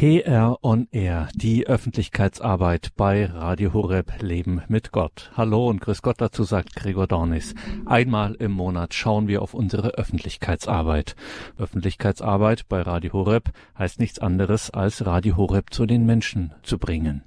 PR on Air, die Öffentlichkeitsarbeit bei Radio Horeb Leben mit Gott. Hallo und grüß Gott dazu sagt Gregor Dornis. Einmal im Monat schauen wir auf unsere Öffentlichkeitsarbeit. Öffentlichkeitsarbeit bei Radio Horeb heißt nichts anderes als Radio Horeb zu den Menschen zu bringen.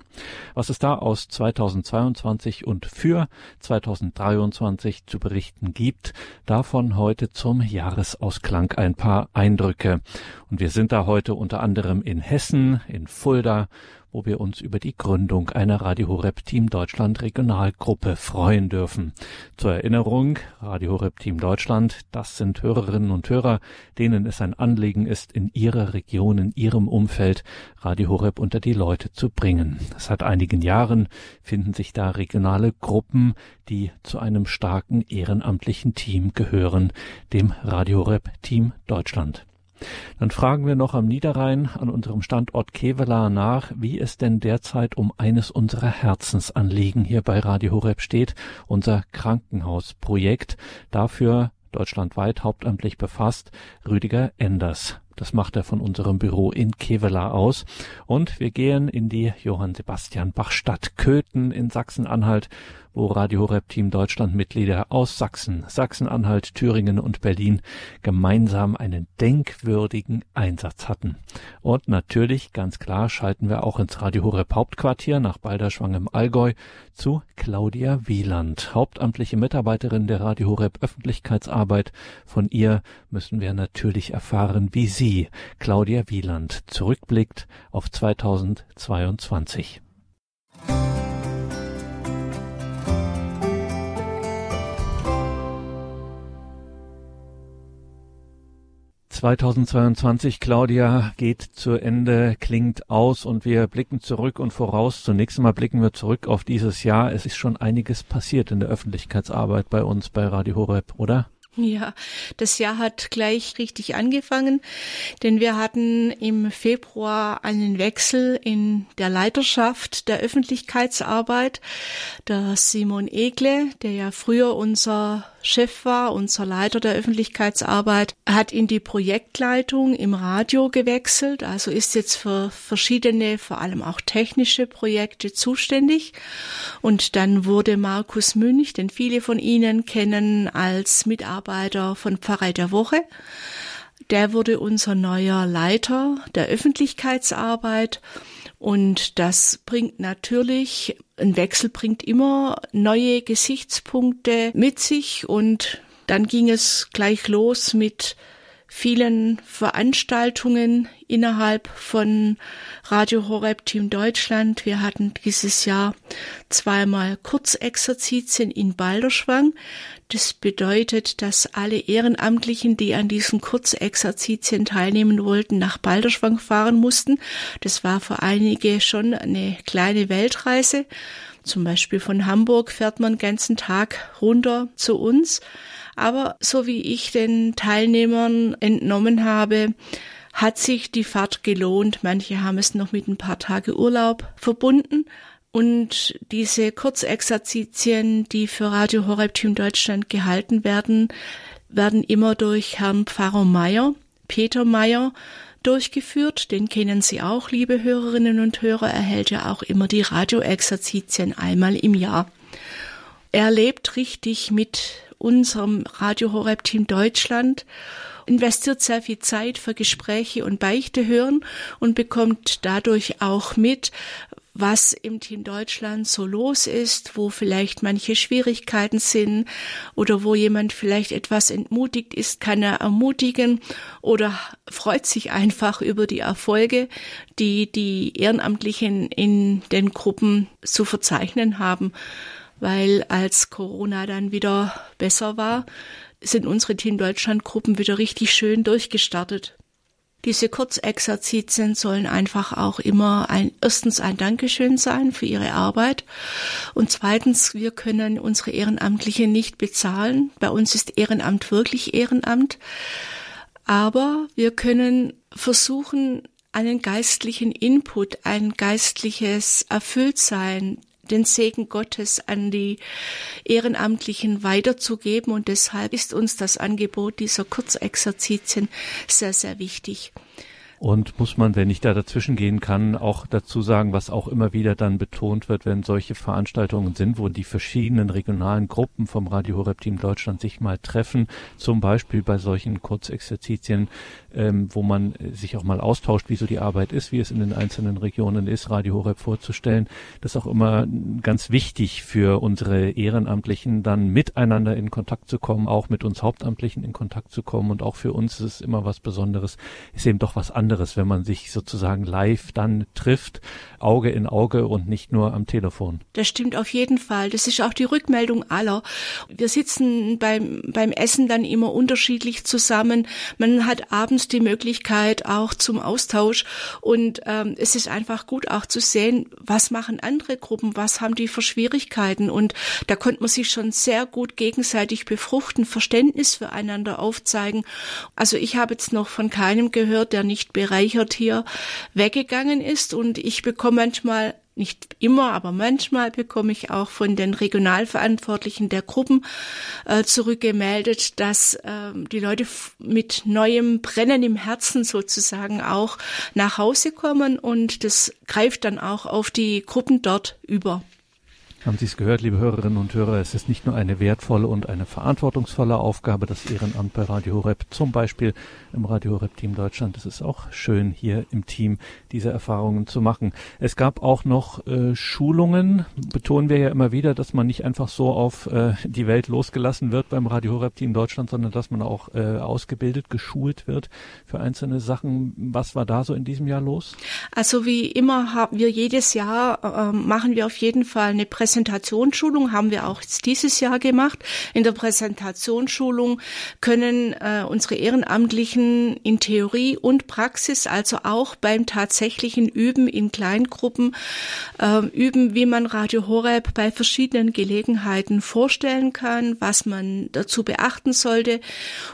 Was es da aus 2022 und für 2023 zu berichten gibt, davon heute zum Jahresausklang ein paar Eindrücke. Und wir sind da heute unter anderem in Hessen, in Fulda, wo wir uns über die Gründung einer Radio Horeb Team Deutschland Regionalgruppe freuen dürfen. Zur Erinnerung, Radio Horeb Team Deutschland, das sind Hörerinnen und Hörer, denen es ein Anliegen ist, in ihrer Region, in ihrem Umfeld Radio Horeb unter die Leute zu bringen. Seit einigen Jahren finden sich da regionale Gruppen, die zu einem starken ehrenamtlichen Team gehören, dem Radio Horeb Team Deutschland. Dann fragen wir noch am Niederrhein an unserem Standort Kevela nach, wie es denn derzeit um eines unserer Herzensanliegen hier bei Radio Horeb steht, unser Krankenhausprojekt. Dafür deutschlandweit hauptamtlich befasst Rüdiger Enders. Das macht er von unserem Büro in Kevela aus. Und wir gehen in die Johann Sebastian Bach Stadt Köthen in Sachsen-Anhalt wo Radio Horeb Team Deutschland Mitglieder aus Sachsen, Sachsen-Anhalt, Thüringen und Berlin gemeinsam einen denkwürdigen Einsatz hatten. Und natürlich, ganz klar, schalten wir auch ins Radio Horeb Hauptquartier nach Balderschwang im Allgäu zu Claudia Wieland, hauptamtliche Mitarbeiterin der Radio Horeb Öffentlichkeitsarbeit. Von ihr müssen wir natürlich erfahren, wie sie, Claudia Wieland, zurückblickt auf 2022. 2022, Claudia, geht zu Ende, klingt aus und wir blicken zurück und voraus. Zunächst einmal blicken wir zurück auf dieses Jahr. Es ist schon einiges passiert in der Öffentlichkeitsarbeit bei uns bei Radio Horeb, oder? Ja, das Jahr hat gleich richtig angefangen, denn wir hatten im Februar einen Wechsel in der Leiterschaft der Öffentlichkeitsarbeit. Der Simon Egle, der ja früher unser Chef war, unser Leiter der Öffentlichkeitsarbeit, hat in die Projektleitung im Radio gewechselt, also ist jetzt für verschiedene, vor allem auch technische Projekte zuständig. Und dann wurde Markus Münch, den viele von Ihnen kennen als Mitarbeiter von Pfarrei der Woche, der wurde unser neuer Leiter der Öffentlichkeitsarbeit. Und das bringt natürlich, ein Wechsel bringt immer neue Gesichtspunkte mit sich und dann ging es gleich los mit vielen Veranstaltungen innerhalb von Radio Horeb Team Deutschland. Wir hatten dieses Jahr zweimal Kurzexerzitien in Balderschwang. Das bedeutet, dass alle Ehrenamtlichen, die an diesen Kurzexerzitien teilnehmen wollten, nach Balderschwang fahren mussten. Das war für einige schon eine kleine Weltreise. Zum Beispiel von Hamburg fährt man den ganzen Tag runter zu uns. Aber so wie ich den Teilnehmern entnommen habe, hat sich die Fahrt gelohnt. Manche haben es noch mit ein paar Tage Urlaub verbunden. Und diese Kurzexerzitien, die für Radio Horeb Team Deutschland gehalten werden, werden immer durch Herrn Pfarrer Meier, Peter Meier, durchgeführt. Den kennen Sie auch, liebe Hörerinnen und Hörer. Er hält ja auch immer die Radioexerzitien einmal im Jahr. Er lebt richtig mit unserem Radio Horeb Team Deutschland investiert sehr viel Zeit für Gespräche und Beichte hören und bekommt dadurch auch mit, was im Team Deutschland so los ist, wo vielleicht manche Schwierigkeiten sind oder wo jemand vielleicht etwas entmutigt ist, kann er ermutigen oder freut sich einfach über die Erfolge, die die Ehrenamtlichen in den Gruppen zu verzeichnen haben. Weil als Corona dann wieder besser war, sind unsere Team Deutschland Gruppen wieder richtig schön durchgestartet. Diese Kurzexerzitien sollen einfach auch immer ein, erstens ein Dankeschön sein für ihre Arbeit und zweitens, wir können unsere Ehrenamtliche nicht bezahlen. Bei uns ist Ehrenamt wirklich Ehrenamt. Aber wir können versuchen, einen geistlichen Input, ein geistliches Erfülltsein den Segen Gottes an die Ehrenamtlichen weiterzugeben. Und deshalb ist uns das Angebot dieser Kurzexerzitien sehr, sehr wichtig. Und muss man, wenn ich da dazwischen gehen kann, auch dazu sagen, was auch immer wieder dann betont wird, wenn solche Veranstaltungen sind, wo die verschiedenen regionalen Gruppen vom Radio Horeb Team Deutschland sich mal treffen, zum Beispiel bei solchen Kurzexerzitien, ähm, wo man sich auch mal austauscht, wie so die Arbeit ist, wie es in den einzelnen Regionen ist, Radio Horeb vorzustellen. Das ist auch immer ganz wichtig für unsere Ehrenamtlichen, dann miteinander in Kontakt zu kommen, auch mit uns Hauptamtlichen in Kontakt zu kommen. Und auch für uns ist es immer was Besonderes, ist eben doch was anderes anderes, wenn man sich sozusagen live dann trifft, Auge in Auge und nicht nur am Telefon. Das stimmt auf jeden Fall. Das ist auch die Rückmeldung aller. Wir sitzen beim, beim Essen dann immer unterschiedlich zusammen. Man hat abends die Möglichkeit auch zum Austausch und ähm, es ist einfach gut auch zu sehen, was machen andere Gruppen, was haben die für Schwierigkeiten und da konnte man sich schon sehr gut gegenseitig befruchten, Verständnis füreinander aufzeigen. Also ich habe jetzt noch von keinem gehört, der nicht bereichert hier weggegangen ist. Und ich bekomme manchmal nicht immer, aber manchmal bekomme ich auch von den Regionalverantwortlichen der Gruppen äh, zurückgemeldet, dass äh, die Leute mit neuem Brennen im Herzen sozusagen auch nach Hause kommen und das greift dann auch auf die Gruppen dort über. Haben Sie es gehört, liebe Hörerinnen und Hörer? Es ist nicht nur eine wertvolle und eine verantwortungsvolle Aufgabe, das Ehrenamt bei Radio Horeb, zum Beispiel im Radio Horeb Team Deutschland. Es ist auch schön, hier im Team diese Erfahrungen zu machen. Es gab auch noch äh, Schulungen. Betonen wir ja immer wieder, dass man nicht einfach so auf äh, die Welt losgelassen wird beim Radio Horeb Team Deutschland, sondern dass man auch äh, ausgebildet, geschult wird für einzelne Sachen. Was war da so in diesem Jahr los? Also wie immer haben wir jedes Jahr, äh, machen wir auf jeden Fall eine Präsentation Präsentationsschulung haben wir auch dieses Jahr gemacht. In der Präsentationsschulung können äh, unsere Ehrenamtlichen in Theorie und Praxis, also auch beim tatsächlichen Üben in Kleingruppen, äh, üben, wie man Radio Horeb bei verschiedenen Gelegenheiten vorstellen kann, was man dazu beachten sollte.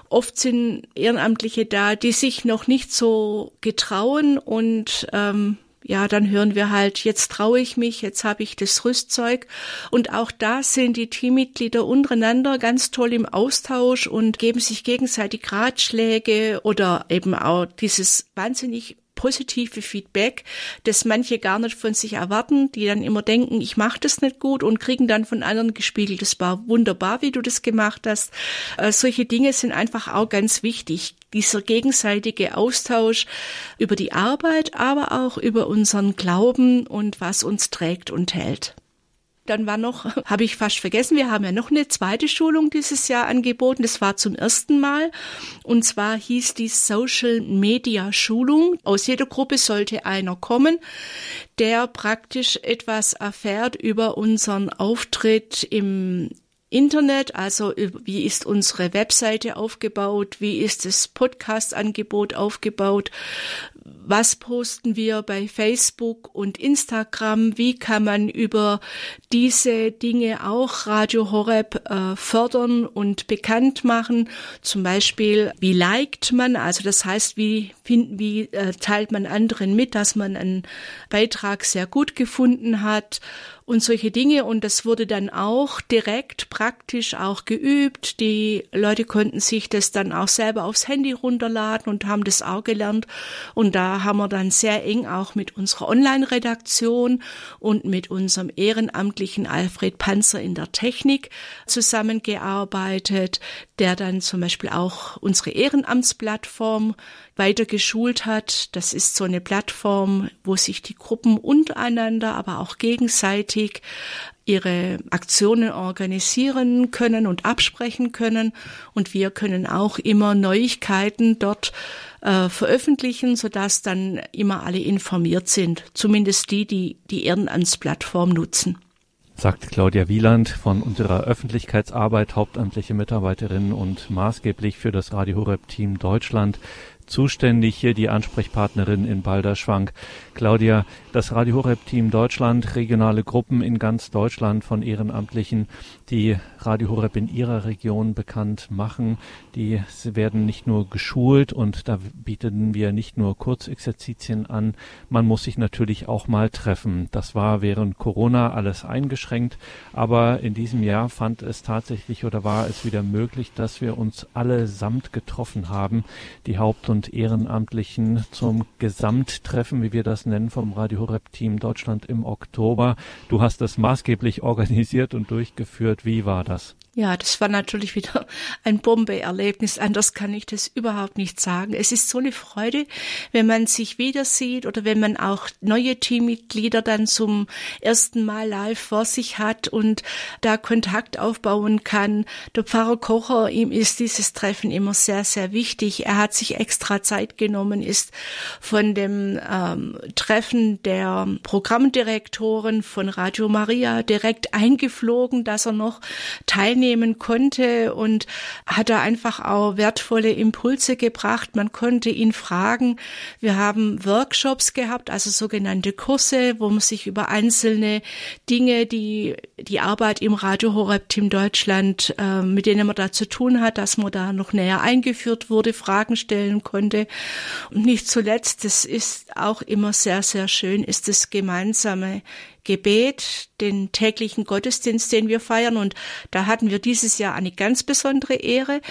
Oft sind Ehrenamtliche da, die sich noch nicht so getrauen und ähm, ja, dann hören wir halt, jetzt traue ich mich, jetzt habe ich das Rüstzeug. Und auch da sind die Teammitglieder untereinander ganz toll im Austausch und geben sich gegenseitig Ratschläge oder eben auch dieses wahnsinnig positive Feedback, das manche gar nicht von sich erwarten, die dann immer denken, ich mache das nicht gut und kriegen dann von anderen gespiegelt, das war wunderbar, wie du das gemacht hast. Äh, solche Dinge sind einfach auch ganz wichtig. Dieser gegenseitige Austausch über die Arbeit, aber auch über unseren Glauben und was uns trägt und hält. Dann war noch, habe ich fast vergessen, wir haben ja noch eine zweite Schulung dieses Jahr angeboten. Das war zum ersten Mal. Und zwar hieß die Social Media Schulung. Aus jeder Gruppe sollte einer kommen, der praktisch etwas erfährt über unseren Auftritt im Internet, also wie ist unsere Webseite aufgebaut, wie ist das Podcast-Angebot aufgebaut, was posten wir bei Facebook und Instagram, wie kann man über diese Dinge auch Radio Horeb äh, fördern und bekannt machen, zum Beispiel wie liked man, also das heißt, wie, wie äh, teilt man anderen mit, dass man einen Beitrag sehr gut gefunden hat und solche Dinge. Und das wurde dann auch direkt praktisch auch geübt. Die Leute konnten sich das dann auch selber aufs Handy runterladen und haben das auch gelernt. Und da haben wir dann sehr eng auch mit unserer Online-Redaktion und mit unserem ehrenamtlichen Alfred Panzer in der Technik zusammengearbeitet, der dann zum Beispiel auch unsere Ehrenamtsplattform weiter geschult hat. Das ist so eine Plattform, wo sich die Gruppen untereinander, aber auch gegenseitig ihre Aktionen organisieren können und absprechen können. Und wir können auch immer Neuigkeiten dort äh, veröffentlichen, sodass dann immer alle informiert sind, zumindest die, die die Ehrenamtsplattform nutzen sagt Claudia Wieland von unserer Öffentlichkeitsarbeit, hauptamtliche Mitarbeiterin und maßgeblich für das Radio Horeb Team Deutschland zuständig, hier die Ansprechpartnerin in Balderschwank. Claudia, das Radio Horeb Team Deutschland, regionale Gruppen in ganz Deutschland von Ehrenamtlichen, die Radio Horeb in ihrer Region bekannt machen. Die werden nicht nur geschult und da bieten wir nicht nur Kurzexerzitien an. Man muss sich natürlich auch mal treffen. Das war während Corona alles eingeschränkt, aber in diesem Jahr fand es tatsächlich oder war es wieder möglich, dass wir uns allesamt getroffen haben. Die Haupt- und Ehrenamtlichen zum Gesamttreffen, wie wir das nennen, vom Radio Horeb Team Deutschland im Oktober. Du hast das maßgeblich organisiert und durchgeführt. Wie war das? Ja, das war natürlich wieder ein Bombeerlebnis. Anders kann ich das überhaupt nicht sagen. Es ist so eine Freude, wenn man sich wieder sieht oder wenn man auch neue Teammitglieder dann zum ersten Mal live vor sich hat und da Kontakt aufbauen kann. Der Pfarrer Kocher, ihm ist dieses Treffen immer sehr, sehr wichtig. Er hat sich extra Zeit genommen, ist von dem ähm, Treffen der Programmdirektoren von Radio Maria direkt eingeflogen, dass er noch teilnehmen teilnehmen konnte und hat da einfach auch wertvolle Impulse gebracht. Man konnte ihn fragen. Wir haben Workshops gehabt, also sogenannte Kurse, wo man sich über einzelne Dinge, die die Arbeit im Radio Horeb Team Deutschland, äh, mit denen man da zu tun hat, dass man da noch näher eingeführt wurde, Fragen stellen konnte. Und nicht zuletzt, das ist auch immer sehr, sehr schön, ist das gemeinsame Gebet, den täglichen Gottesdienst, den wir feiern. Und da hatten wir dieses Jahr eine ganz besondere Ehre.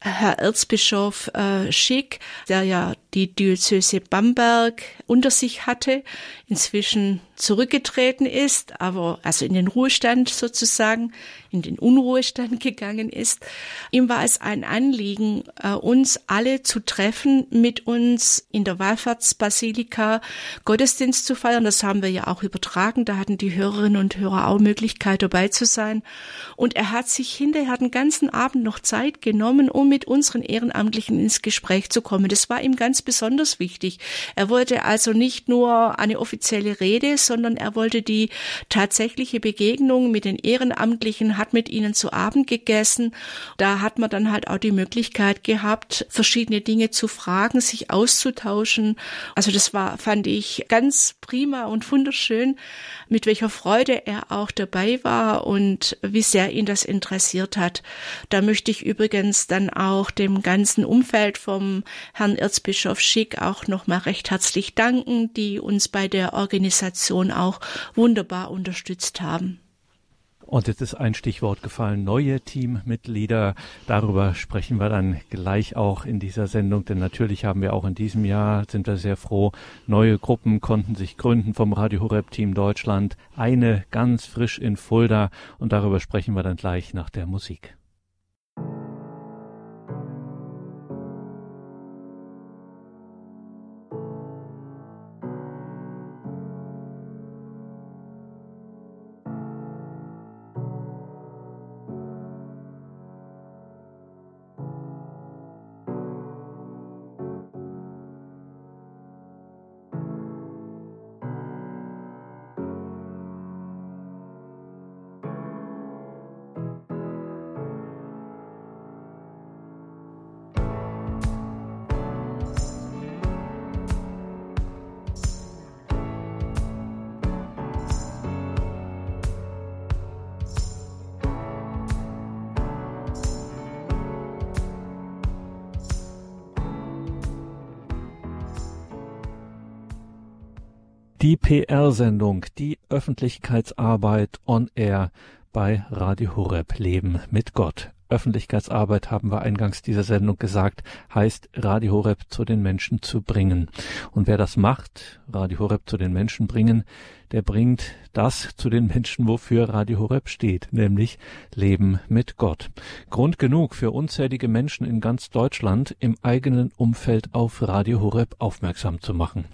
Herr Erzbischof äh, Schick, der ja die Diözese Bamberg unter sich hatte, inzwischen zurückgetreten ist, aber also in den Ruhestand sozusagen, in den Unruhestand gegangen ist. Ihm war es ein Anliegen, äh, uns alle zu treffen, mit uns in der Wallfahrtsbasilika Gottesdienst zu feiern. Das haben wir ja auch übertragen. Da hatten die Hörerinnen und Hörer auch Möglichkeit dabei zu sein. Und er hat sich hinterher den ganzen Abend noch Zeit genommen, um mit unseren Ehrenamtlichen ins Gespräch zu kommen. Das war ihm ganz besonders wichtig. Er wollte also nicht nur eine offizielle Rede, sondern er wollte die tatsächliche Begegnung mit den Ehrenamtlichen, hat mit ihnen zu Abend gegessen. Da hat man dann halt auch die Möglichkeit gehabt, verschiedene Dinge zu fragen, sich auszutauschen. Also das war, fand ich ganz prima und wunderschön, mit welcher Freude er auch dabei war und wie sehr ihn das interessiert hat. Da möchte ich übrigens dann auch dem ganzen Umfeld vom Herrn Erzbischof Schick auch nochmal recht herzlich danken, die uns bei der Organisation auch wunderbar unterstützt haben. Und jetzt ist ein Stichwort gefallen, neue Teammitglieder. Darüber sprechen wir dann gleich auch in dieser Sendung, denn natürlich haben wir auch in diesem Jahr, sind wir sehr froh, neue Gruppen konnten sich gründen vom Radio Horeb Team Deutschland. Eine ganz frisch in Fulda und darüber sprechen wir dann gleich nach der Musik. PR-Sendung, die Öffentlichkeitsarbeit on Air bei Radio Horeb Leben mit Gott. Öffentlichkeitsarbeit, haben wir eingangs dieser Sendung gesagt, heißt Radio Horeb zu den Menschen zu bringen. Und wer das macht, Radio Horeb zu den Menschen bringen, der bringt das zu den Menschen, wofür Radio Horeb steht, nämlich Leben mit Gott. Grund genug für unzählige Menschen in ganz Deutschland im eigenen Umfeld auf Radio Horeb aufmerksam zu machen.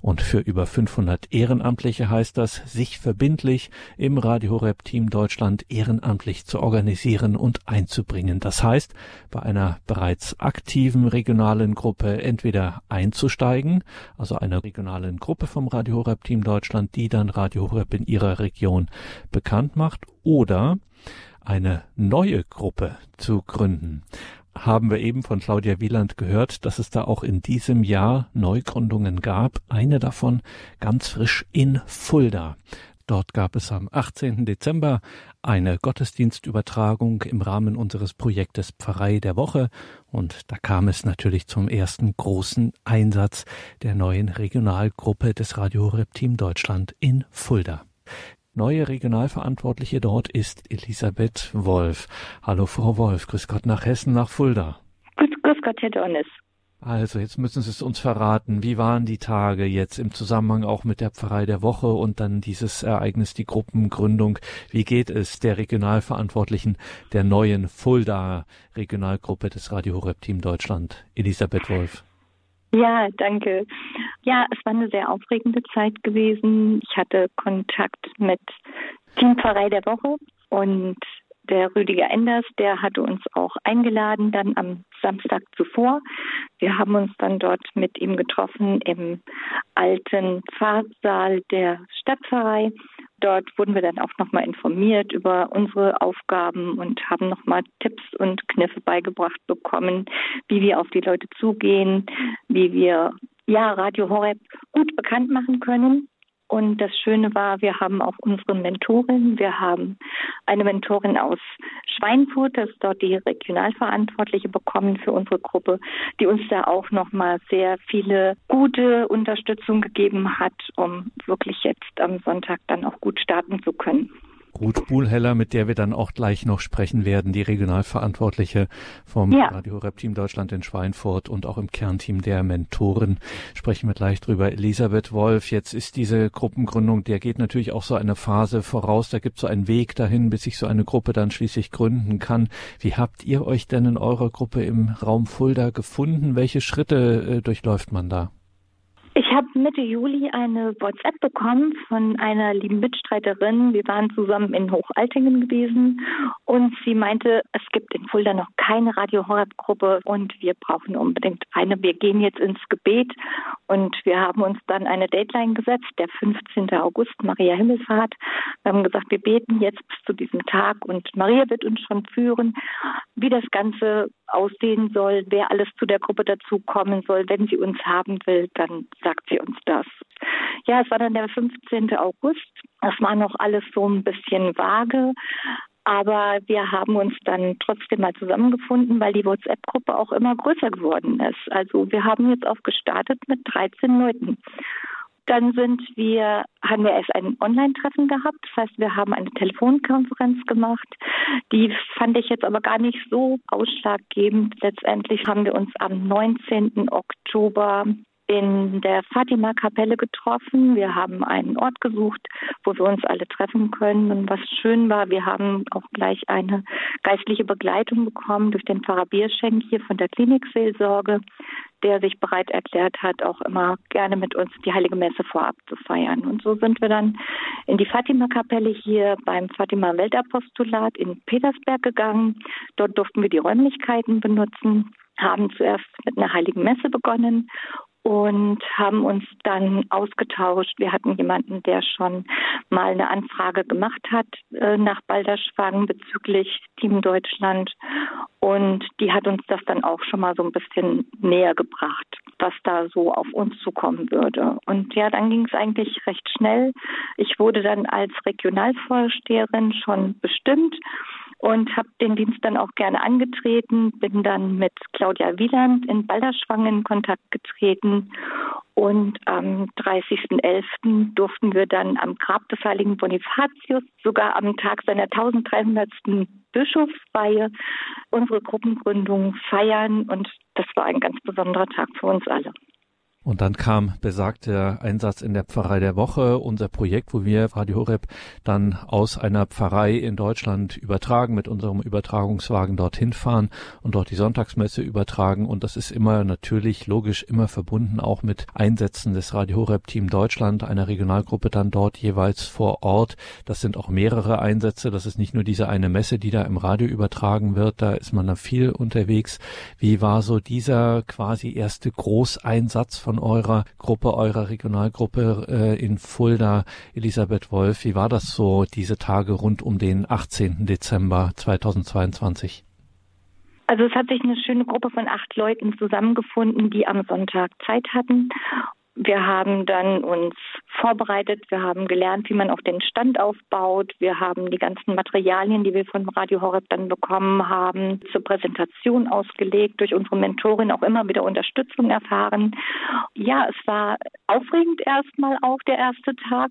Und für über 500 Ehrenamtliche heißt das, sich verbindlich im Radio Horeb Team Deutschland ehrenamtlich zu organisieren und einzubringen. Das heißt, bei einer bereits aktiven regionalen Gruppe entweder einzusteigen, also einer regionalen Gruppe vom Radio Horeb Team Deutschland, die dann dann Radio Horeb in ihrer Region bekannt macht oder eine neue Gruppe zu gründen. Haben wir eben von Claudia Wieland gehört, dass es da auch in diesem Jahr Neugründungen gab. Eine davon ganz frisch in Fulda. Dort gab es am 18. Dezember eine Gottesdienstübertragung im Rahmen unseres Projektes Pfarrei der Woche und da kam es natürlich zum ersten großen Einsatz der neuen Regionalgruppe des Radio Horeb Team Deutschland in Fulda. Neue Regionalverantwortliche dort ist Elisabeth Wolf. Hallo Frau Wolf, grüß Gott nach Hessen, nach Fulda. Grüß, Gott, Herr Dornes. Also jetzt müssen Sie es uns verraten. Wie waren die Tage jetzt im Zusammenhang auch mit der Pfarrei der Woche und dann dieses Ereignis, die Gruppengründung? Wie geht es der Regionalverantwortlichen der neuen Fulda Regionalgruppe des Radio Horeb Team Deutschland, Elisabeth Wolf? Ja, danke. Ja, es war eine sehr aufregende Zeit gewesen. Ich hatte Kontakt mit Team Pfarrei der Woche und der Rüdiger Enders, der hatte uns auch eingeladen, dann am Samstag zuvor. Wir haben uns dann dort mit ihm getroffen im alten Pfarrsaal der Stadtpfarrei. Dort wurden wir dann auch nochmal informiert über unsere Aufgaben und haben nochmal Tipps und Kniffe beigebracht bekommen, wie wir auf die Leute zugehen, wie wir ja Radio Horeb gut bekannt machen können. Und das Schöne war, wir haben auch unsere Mentorin. Wir haben eine Mentorin aus Schweinfurt, das ist dort die Regionalverantwortliche bekommen für unsere Gruppe, die uns da auch nochmal sehr viele gute Unterstützung gegeben hat, um wirklich jetzt am Sonntag dann auch gut starten zu können. Ruth Buhlheller, mit der wir dann auch gleich noch sprechen werden, die Regionalverantwortliche vom ja. Radio Rep Team Deutschland in Schweinfurt und auch im Kernteam der Mentoren. Sprechen wir gleich drüber. Elisabeth Wolf, jetzt ist diese Gruppengründung, der geht natürlich auch so eine Phase voraus. Da gibt es so einen Weg dahin, bis sich so eine Gruppe dann schließlich gründen kann. Wie habt ihr euch denn in eurer Gruppe im Raum Fulda gefunden? Welche Schritte äh, durchläuft man da? Ich habe Mitte Juli eine WhatsApp bekommen von einer lieben Mitstreiterin. Wir waren zusammen in Hochaltingen gewesen und sie meinte, es gibt in Fulda noch keine Radio Horeb Gruppe und wir brauchen unbedingt eine. Wir gehen jetzt ins Gebet und wir haben uns dann eine Deadline gesetzt, der 15. August, Maria Himmelfahrt. Wir haben gesagt, wir beten jetzt bis zu diesem Tag und Maria wird uns schon führen, wie das Ganze aussehen soll, wer alles zu der Gruppe dazukommen soll. Wenn sie uns haben will, dann sagt sie uns das. Ja, es war dann der 15. August. Das war noch alles so ein bisschen vage. Aber wir haben uns dann trotzdem mal zusammengefunden, weil die WhatsApp-Gruppe auch immer größer geworden ist. Also wir haben jetzt auch gestartet mit 13 Leuten. Dann sind wir, haben wir erst ein Online-Treffen gehabt. Das heißt, wir haben eine Telefonkonferenz gemacht. Die fand ich jetzt aber gar nicht so ausschlaggebend. Letztendlich haben wir uns am 19. Oktober in der Fatima-Kapelle getroffen. Wir haben einen Ort gesucht, wo wir uns alle treffen können. Und was schön war, wir haben auch gleich eine geistliche Begleitung bekommen durch den Pfarrer Bierschenk hier von der Klinikseelsorge, der sich bereit erklärt hat, auch immer gerne mit uns die Heilige Messe vorab zu feiern. Und so sind wir dann in die Fatima-Kapelle hier beim Fatima-Weltapostulat in Petersberg gegangen. Dort durften wir die Räumlichkeiten benutzen haben zuerst mit einer heiligen Messe begonnen und haben uns dann ausgetauscht. Wir hatten jemanden, der schon mal eine Anfrage gemacht hat äh, nach Balderschwang bezüglich Team Deutschland und die hat uns das dann auch schon mal so ein bisschen näher gebracht, was da so auf uns zukommen würde. Und ja, dann ging es eigentlich recht schnell. Ich wurde dann als Regionalvorsteherin schon bestimmt und habe den Dienst dann auch gerne angetreten, bin dann mit Claudia Wieland in Balderschwang in Kontakt getreten und am 30.11. durften wir dann am Grab des heiligen Bonifatius, sogar am Tag seiner 1300. Bischofsweihe, unsere Gruppengründung feiern und das war ein ganz besonderer Tag für uns alle. Und dann kam besagter Einsatz in der Pfarrei der Woche, unser Projekt, wo wir Radio Horeb dann aus einer Pfarrei in Deutschland übertragen, mit unserem Übertragungswagen dorthin fahren und dort die Sonntagsmesse übertragen. Und das ist immer natürlich logisch immer verbunden auch mit Einsätzen des Radio Horeb Team Deutschland, einer Regionalgruppe dann dort jeweils vor Ort. Das sind auch mehrere Einsätze. Das ist nicht nur diese eine Messe, die da im Radio übertragen wird. Da ist man da viel unterwegs. Wie war so dieser quasi erste Großeinsatz von eurer Gruppe, eurer Regionalgruppe äh, in Fulda, Elisabeth Wolf. Wie war das so, diese Tage rund um den 18. Dezember 2022? Also es hat sich eine schöne Gruppe von acht Leuten zusammengefunden, die am Sonntag Zeit hatten Wir haben dann uns vorbereitet, wir haben gelernt, wie man auf den Stand aufbaut. Wir haben die ganzen Materialien, die wir von Radio Horeb dann bekommen haben, zur Präsentation ausgelegt, durch unsere Mentorin auch immer wieder Unterstützung erfahren. Ja, es war aufregend erstmal auch der erste Tag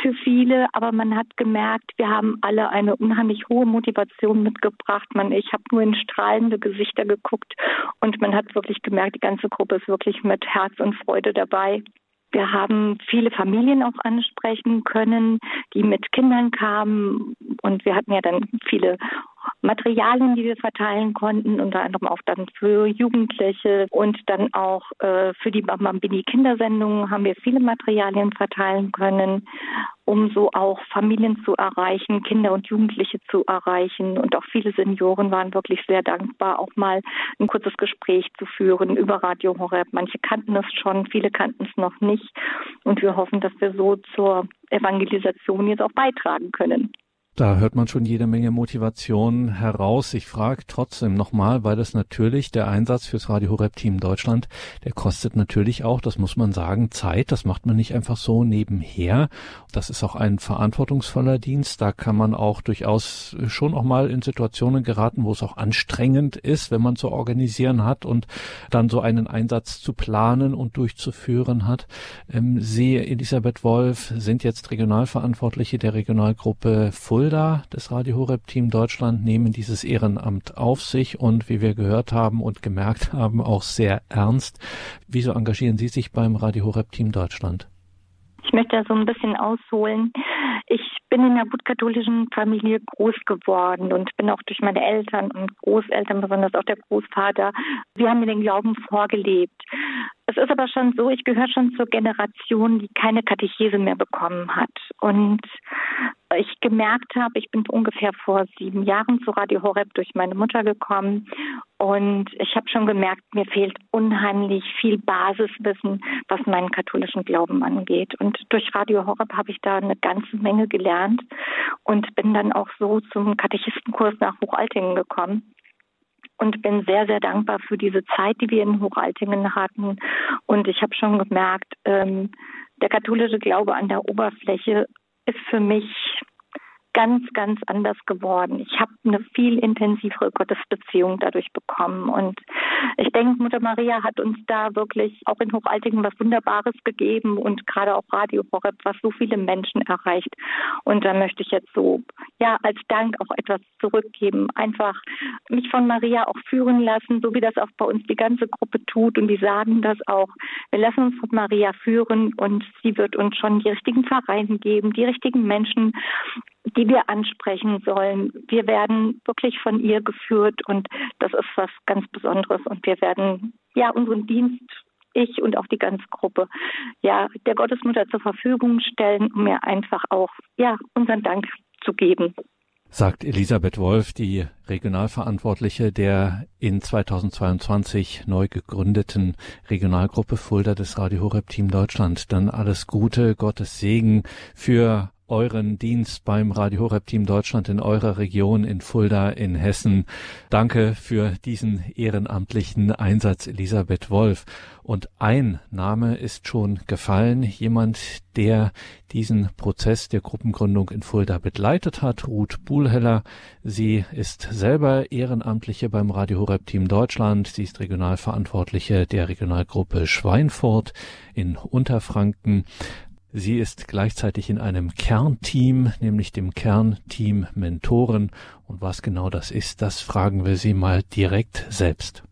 für viele, aber man hat gemerkt, wir haben alle eine unheimlich hohe Motivation mitgebracht. Man, ich habe nur in strahlende Gesichter geguckt und man hat wirklich gemerkt, die ganze Gruppe ist wirklich mit Herz und Freude dabei. Wir haben viele Familien auch ansprechen können, die mit Kindern kamen. Und wir hatten ja dann viele Materialien, die wir verteilen konnten, unter anderem auch dann für Jugendliche und dann auch äh, für die Bambambini Kindersendungen haben wir viele Materialien verteilen können, um so auch Familien zu erreichen, Kinder und Jugendliche zu erreichen und auch viele Senioren waren wirklich sehr dankbar, auch mal ein kurzes Gespräch zu führen über Radio Horeb. Manche kannten es schon, viele kannten es noch nicht und wir hoffen, dass wir so zur Evangelisation jetzt auch beitragen können. Da hört man schon jede Menge Motivation heraus. Ich frage trotzdem nochmal, weil das natürlich der Einsatz fürs Radio Horeb Team Deutschland, der kostet natürlich auch, das muss man sagen, Zeit. Das macht man nicht einfach so nebenher. Das ist auch ein verantwortungsvoller Dienst. Da kann man auch durchaus schon auch mal in Situationen geraten, wo es auch anstrengend ist, wenn man zu organisieren hat und dann so einen Einsatz zu planen und durchzuführen hat. Ähm, Sie, Elisabeth Wolf, sind jetzt Regionalverantwortliche der Regionalgruppe Full Fulda, das Radio Horeb Team Deutschland, nehmen dieses Ehrenamt auf sich und wie wir gehört haben und gemerkt haben, auch sehr ernst. Wieso engagieren Sie sich beim Radio Horeb Team Deutschland? Ich möchte da so ein bisschen ausholen. Ich bin in einer gutkatholischen Familie groß geworden und bin auch durch meine Eltern und Großeltern, besonders auch der Großvater, wir haben mir den Glauben vorgelebt. Es ist aber schon so, ich gehöre schon zur Generation, die keine Katechese mehr bekommen hat. Und ich gemerkt habe, ich bin ungefähr vor sieben Jahren zu Radio Horeb durch meine Mutter gekommen. Und ich habe schon gemerkt, mir fehlt unheimlich viel Basiswissen, was meinen katholischen Glauben angeht. Und durch Radio Horeb habe ich da eine ganze Menge gelernt und bin dann auch so zum Katechistenkurs nach Hochaltingen gekommen und bin sehr, sehr dankbar für diese Zeit, die wir in Hochaltingen hatten. Und ich habe schon gemerkt, ähm, der katholische Glaube an der Oberfläche ist für mich ganz, ganz anders geworden. Ich habe eine viel intensivere Gottesbeziehung dadurch bekommen. Und ich denke, Mutter Maria hat uns da wirklich auch in Hochaltingen was Wunderbares gegeben und gerade auch Radio Horeb, was so viele Menschen erreicht. Und da möchte ich jetzt so, ja, als Dank auch etwas zurückgeben. Einfach mich von Maria auch führen lassen, so wie das auch bei uns die ganze Gruppe tut. Und die sagen das auch. Wir lassen uns von Maria führen und sie wird uns schon die richtigen Vereine geben, die richtigen Menschen, die wir ansprechen sollen. Wir werden wirklich von ihr geführt und das ist was ganz Besonderes und wir werden ja unseren Dienst ich und auch die ganze Gruppe ja der Gottesmutter zur Verfügung stellen, um mir einfach auch ja unseren Dank zu geben sagt Elisabeth Wolf, die Regionalverantwortliche der in 2022 neu gegründeten Regionalgruppe Fulda des Radio Horeb Team Deutschland. Dann alles Gute, Gottes Segen für euren Dienst beim Radio Horeb Team Deutschland in eurer Region in Fulda in Hessen. Danke für diesen ehrenamtlichen Einsatz, Elisabeth Wolf. Und ein Name ist schon gefallen, jemand, der diesen Prozess der Gruppengründung in Fulda begleitet hat, Ruth Buhlheller. Sie ist selber Ehrenamtliche beim Radio Horeb Team Deutschland. Sie ist Regionalverantwortliche der Regionalgruppe Schweinfurt in Unterfranken. Sie ist gleichzeitig in einem Kernteam, nämlich dem Kernteam Mentoren. Und was genau das ist, das fragen wir Sie mal direkt selbst.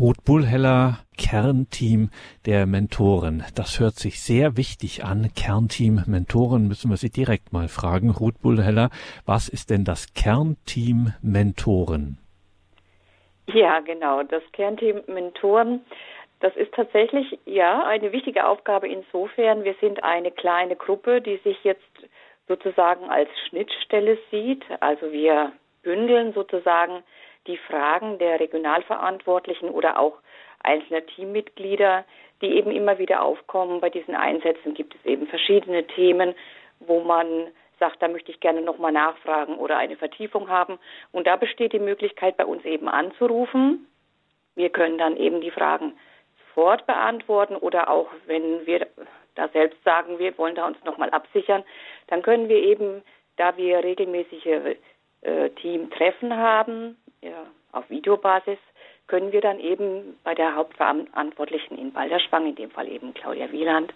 Ruth Bullheller, Kernteam der Mentoren. Das hört sich sehr wichtig an. Kernteam Mentoren müssen wir Sie direkt mal fragen. Ruth Bullheller, was ist denn das Kernteam Mentoren? Ja, genau. Das Kernteam Mentoren, das ist tatsächlich ja eine wichtige Aufgabe insofern. Wir sind eine kleine Gruppe, die sich jetzt sozusagen als Schnittstelle sieht. Also wir bündeln sozusagen die Fragen der Regionalverantwortlichen oder auch einzelner Teammitglieder, die eben immer wieder aufkommen. Bei diesen Einsätzen gibt es eben verschiedene Themen, wo man sagt, da möchte ich gerne nochmal nachfragen oder eine Vertiefung haben. Und da besteht die Möglichkeit, bei uns eben anzurufen. Wir können dann eben die Fragen sofort beantworten oder auch, wenn wir da selbst sagen, wir wollen da uns nochmal absichern, dann können wir eben, da wir regelmäßige äh, Teamtreffen haben, ja, auf Videobasis, können wir dann eben bei der Hauptverantwortlichen in Balderschwang, in dem Fall eben Claudia Wieland,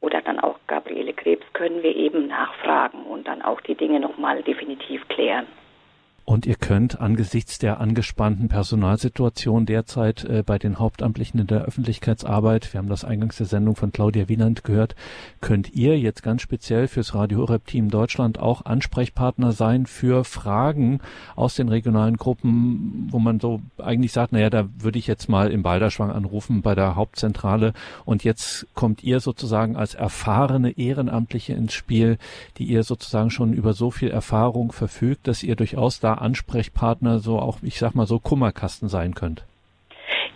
oder dann auch Gabriele Krebs, können wir eben nachfragen und dann auch die Dinge nochmal definitiv klären. Und ihr könnt angesichts der angespannten Personalsituation derzeit äh, bei den Hauptamtlichen in der Öffentlichkeitsarbeit, wir haben das eingangs der Sendung von Claudia Wieland gehört, könnt ihr jetzt ganz speziell fürs Radio Horeb Team Deutschland auch Ansprechpartner sein für Fragen aus den regionalen Gruppen, wo man so eigentlich sagt, naja, da würde ich jetzt mal im Balderschwang anrufen bei der Hauptzentrale. Und jetzt kommt ihr sozusagen als erfahrene Ehrenamtliche ins Spiel, die ihr sozusagen schon über so viel Erfahrung verfügt, dass ihr durchaus da Ansprechpartner so auch, ich sag mal so Kummerkasten sein könnt.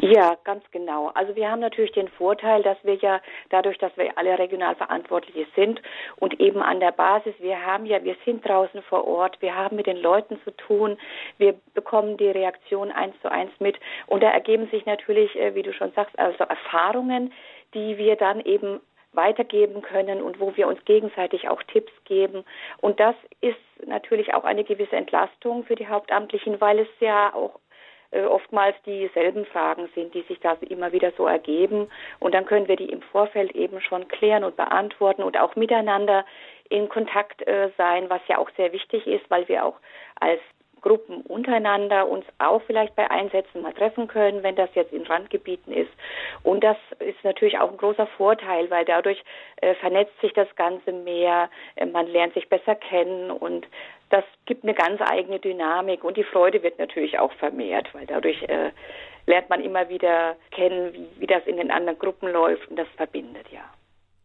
Ja, ganz genau. Also wir haben natürlich den Vorteil, dass wir ja dadurch, dass wir alle regional Verantwortliche sind und eben an der Basis, wir haben ja, wir sind draußen vor Ort, wir haben mit den Leuten zu tun, wir bekommen die Reaktion eins zu eins mit und da ergeben sich natürlich, äh, wie du schon sagst, also Erfahrungen, die wir dann eben weitergeben können und wo wir uns gegenseitig auch Tipps geben. Und das ist natürlich auch eine gewisse Entlastung für die Hauptamtlichen, weil es ja auch äh, oftmals dieselben Fragen sind, die sich da immer wieder so ergeben. Und dann können wir die im Vorfeld eben schon klären und beantworten und auch miteinander in Kontakt äh, sein, was ja auch sehr wichtig ist, weil wir auch als Gruppen untereinander uns auch vielleicht bei Einsätzen mal treffen können, wenn das jetzt in Randgebieten ist. Und das ist natürlich auch ein großer Vorteil, weil dadurch äh, vernetzt sich das Ganze mehr, äh, man lernt sich besser kennen und das gibt eine ganz eigene Dynamik und die Freude wird natürlich auch vermehrt, weil dadurch äh, lernt man immer wieder kennen, wie, wie das in den anderen Gruppen läuft und das verbindet ja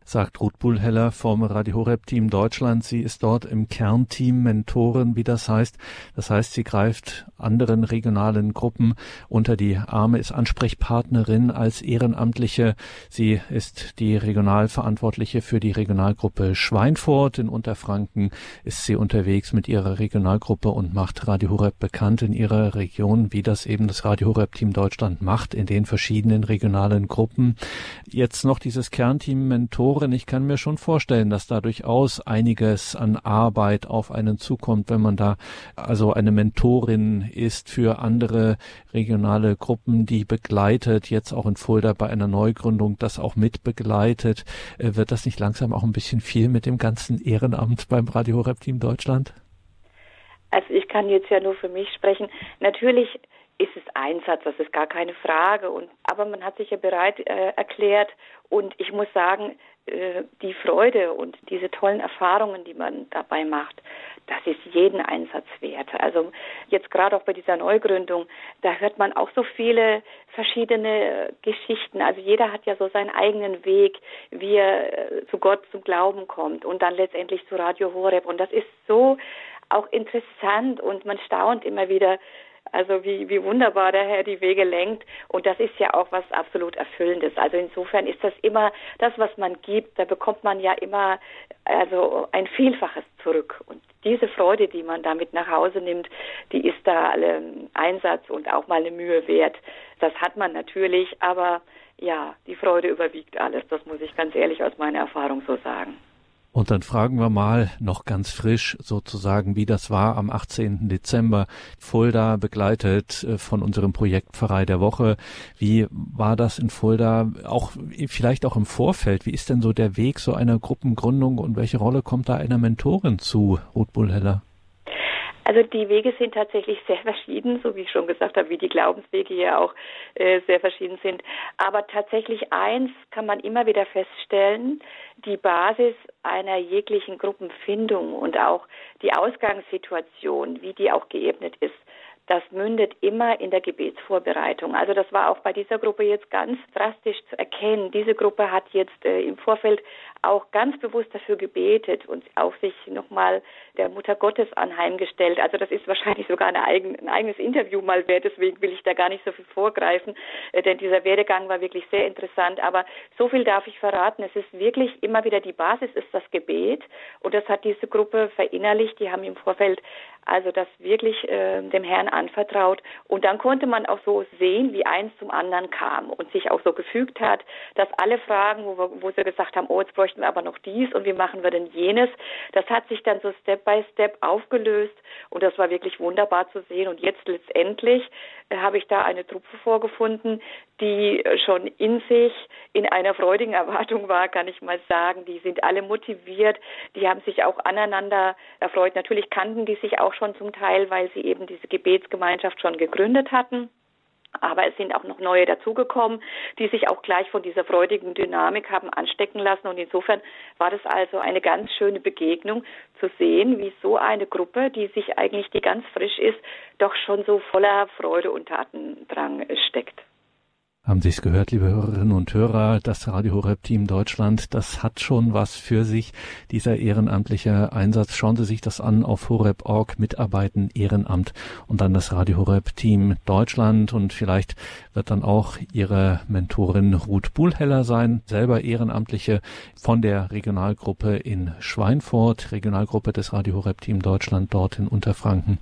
sagt Ruth Bullheller vom Radio Horeb Team Deutschland. Sie ist dort im Kernteam Mentorin, wie das heißt. Das heißt, sie greift anderen regionalen Gruppen unter die Arme, ist Ansprechpartnerin als Ehrenamtliche. Sie ist die Regionalverantwortliche für die Regionalgruppe Schweinfurt in Unterfranken. Ist sie unterwegs mit ihrer Regionalgruppe und macht Radio Horeb bekannt in ihrer Region, wie das eben das Radio Horeb Team Deutschland macht in den verschiedenen regionalen Gruppen. Jetzt noch dieses Kernteam Mentoren Autorin, ich kann mir schon vorstellen, dass da durchaus einiges an Arbeit auf einen zukommt, wenn man da also eine Mentorin ist für andere regionale Gruppen, die begleitet, jetzt auch in Fulda bei einer Neugründung das auch mit begleitet. Äh, wird das nicht langsam auch ein bisschen viel mit dem ganzen Ehrenamt beim Radio Horeb Team Deutschland? Also ich kann jetzt ja nur für mich sprechen. Natürlich ist es Einsatz, das ist gar keine Frage. Und aber man hat sich ja bereit äh, erklärt und ich muss sagen, äh, die Freude und diese tollen Erfahrungen, die man dabei macht, das ist jeden Einsatz wert. Also jetzt gerade auch bei dieser Neugründung, da hört man auch so viele verschiedene Geschichten. Also jeder hat ja so seinen eigenen Weg, wie er äh, zu Gott, zum Glauben kommt und dann letztendlich zu Radio Horeb. Und das ist so auch interessant und man staunt immer wieder, also wie, wie wunderbar der Herr die Wege lenkt. Und das ist ja auch was absolut Erfüllendes. Also insofern ist das immer das, was man gibt, da bekommt man ja immer also ein Vielfaches zurück. Und diese Freude, die man damit nach Hause nimmt, die ist da alle Einsatz und auch mal eine Mühe wert. Das hat man natürlich, aber ja, die Freude überwiegt alles. Das muss ich ganz ehrlich aus meiner Erfahrung so sagen. Und dann fragen wir mal noch ganz frisch sozusagen, wie das war am 18. Dezember. Fulda begleitet äh, von unserem Projekt der Woche. Wie war das in Fulda? Auch vielleicht auch im Vorfeld. Wie ist denn so der Weg so einer Gruppengründung und welche Rolle kommt da einer Mentorin zu, Ruth Bullheller? Also die Wege sind tatsächlich sehr verschieden, so wie ich schon gesagt habe, wie die Glaubenswege ja auch äh, sehr verschieden sind. Aber tatsächlich eins kann man immer wieder feststellen, die Basis einer jeglichen Gruppenfindung und auch die Ausgangssituation, wie die auch geebnet ist, das mündet immer in der Gebetsvorbereitung. Also das war auch bei dieser Gruppe jetzt ganz drastisch zu erkennen. Diese Gruppe hat jetzt äh, im Vorfeld auch ganz bewusst dafür gebetet und auch sich nochmal der Mutter Gottes anheimgestellt. Also das ist wahrscheinlich sogar ein, eigen, ein eigenes Interview mal wert, deswegen will ich da gar nicht so viel vorgreifen, äh, denn dieser Werdegang war wirklich sehr interessant. Aber so viel darf ich verraten. Es ist wirklich immer wieder die Basis ist das Gebet und das hat diese Gruppe verinnerlicht. Die haben im Vorfeld also das wirklich äh, dem Herrn anvertraut. Und dann konnte man auch so sehen, wie eins zum anderen kam und sich auch so gefügt hat, dass alle Fragen, wo, wir, wo sie gesagt haben, oh, jetzt bräuchten wir aber noch dies und wie machen wir denn jenes, das hat sich dann so Step by Step aufgelöst und das war wirklich wunderbar zu sehen. Und jetzt letztendlich äh, habe ich da eine Truppe vorgefunden, die äh, schon in sich in einer freudigen Erwartung war, kann ich mal sagen. Die sind alle motiviert, die haben sich auch aneinander erfreut. Natürlich kannten die sich auch schon zum Teil, weil sie eben diese Gebetsgemeinschaft schon gegründet hatten. Aber es sind auch noch neue dazugekommen, die sich auch gleich von dieser freudigen Dynamik haben anstecken lassen. Und insofern war das also eine ganz schöne Begegnung zu sehen, wie so eine Gruppe, die sich eigentlich, die ganz frisch ist, doch schon so voller Freude und Tatendrang steckt. Haben Sie es gehört, liebe Hörerinnen und Hörer? Das Radio Horeb Team Deutschland, das hat schon was für sich. Dieser ehrenamtliche Einsatz. Schauen Sie sich das an auf horeb.org, Mitarbeiten, Ehrenamt und dann das Radio Horeb Team Deutschland und vielleicht wird dann auch Ihre Mentorin Ruth Buhlheller sein, selber Ehrenamtliche von der Regionalgruppe in Schweinfurt, Regionalgruppe des Radio Horeb Team Deutschland dort in Unterfranken.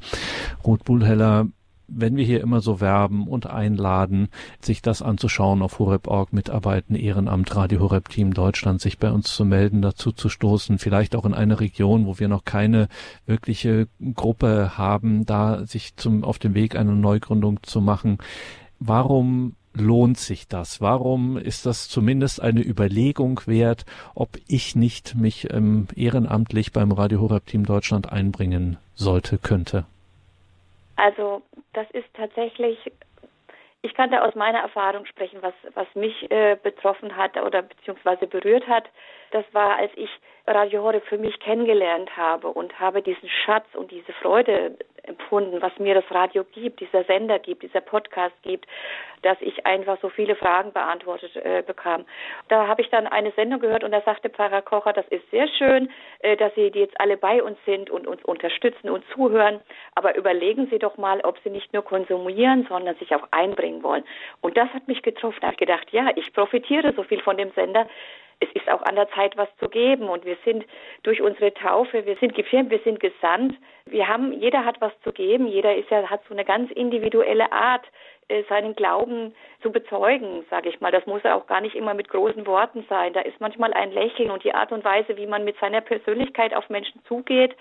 Ruth Buhlheller, wenn wir hier immer so werben und einladen, sich das anzuschauen auf horeb.org, Mitarbeiten, Ehrenamt, Radio Horeb Team Deutschland, sich bei uns zu melden, dazu zu stoßen, vielleicht auch in eine Region, wo wir noch keine wirkliche Gruppe haben, da sich zum, auf dem Weg einer Neugründung zu machen. Warum lohnt sich das? Warum ist das zumindest eine Überlegung wert, ob ich nicht mich ähm, ehrenamtlich beim Radio Horeb Team Deutschland einbringen sollte, könnte? Also das ist tatsächlich, ich kann da aus meiner Erfahrung sprechen, was, was mich äh, betroffen hat oder beziehungsweise berührt hat. Das war, als ich Radio Horeb für mich kennengelernt habe und habe diesen Schatz und diese Freude empfunden, was mir das Radio gibt, dieser Sender gibt, dieser Podcast gibt, dass ich einfach so viele Fragen beantwortet äh, bekam. Da habe ich dann eine Sendung gehört und da sagte Pfarrer Kocher, das ist sehr schön, äh, dass Sie jetzt alle bei uns sind und uns unterstützen und zuhören, aber überlegen Sie doch mal, ob Sie nicht nur konsumieren, sondern sich auch einbringen wollen. Und das hat mich getroffen. Da habe ich gedacht, ja, ich profitiere so viel von dem Sender, es ist auch an der Zeit, was zu geben. Und wir sind durch unsere Taufe, wir sind gefirmt, wir sind gesandt. Wir haben, jeder hat was zu geben. Jeder ist ja, hat so eine ganz individuelle Art, äh, seinen Glauben zu bezeugen, sage ich mal. Das muss ja auch gar nicht immer mit großen Worten sein. Da ist manchmal ein Lächeln und die Art und Weise, wie man mit seiner Persönlichkeit auf Menschen zugeht,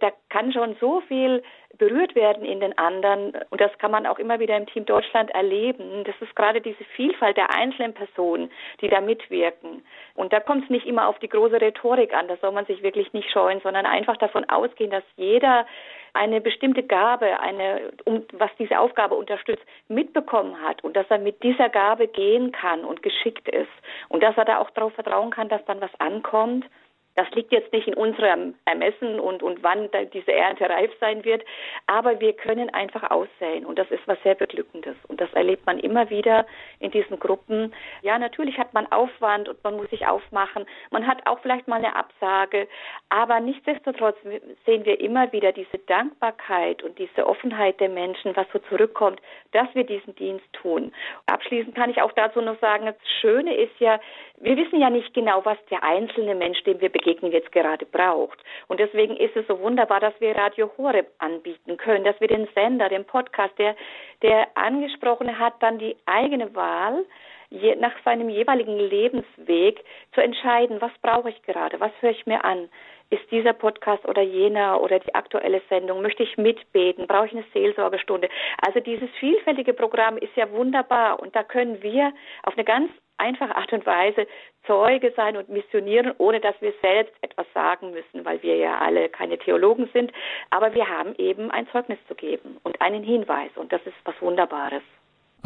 da kann schon so viel berührt werden in den anderen. Und das kann man auch immer wieder im Team Deutschland erleben. Das ist gerade diese Vielfalt der einzelnen Personen, die da mitwirken. Und da kommt es nicht immer auf die große Rhetorik an. Da soll man sich wirklich nicht scheuen, sondern einfach davon ausgehen, dass jeder eine bestimmte Gabe, eine, um, was diese Aufgabe unterstützt, mitbekommen hat und dass er mit dieser Gabe gehen kann und geschickt ist und dass er da auch darauf vertrauen kann, dass dann was ankommt das liegt jetzt nicht in unserem Ermessen und, und wann diese Ernte reif sein wird, aber wir können einfach aussäen und das ist was sehr Beglückendes und das erlebt man immer wieder in diesen Gruppen. Ja, natürlich hat man Aufwand und man muss sich aufmachen, man hat auch vielleicht mal eine Absage, aber nichtsdestotrotz sehen wir immer wieder diese Dankbarkeit und diese Offenheit der Menschen, was so zurückkommt, dass wir diesen Dienst tun. Abschließend kann ich auch dazu noch sagen, das Schöne ist ja, wir wissen ja nicht genau, was der einzelne Mensch, dem wir begegnen, jetzt gerade braucht. Und deswegen ist es so wunderbar, dass wir Radio Horeb anbieten können, dass wir den Sender, den Podcast, der, der angesprochene hat dann die eigene Wahl, je, nach seinem jeweiligen Lebensweg zu entscheiden, was brauche ich gerade, was höre ich mir an. Ist dieser Podcast oder jener oder die aktuelle Sendung? Möchte ich mitbeten? Brauche ich eine Seelsorgestunde? Also dieses vielfältige Programm ist ja wunderbar und da können wir auf eine ganz einfache Art und Weise Zeuge sein und missionieren, ohne dass wir selbst etwas sagen müssen, weil wir ja alle keine Theologen sind. Aber wir haben eben ein Zeugnis zu geben und einen Hinweis und das ist was Wunderbares.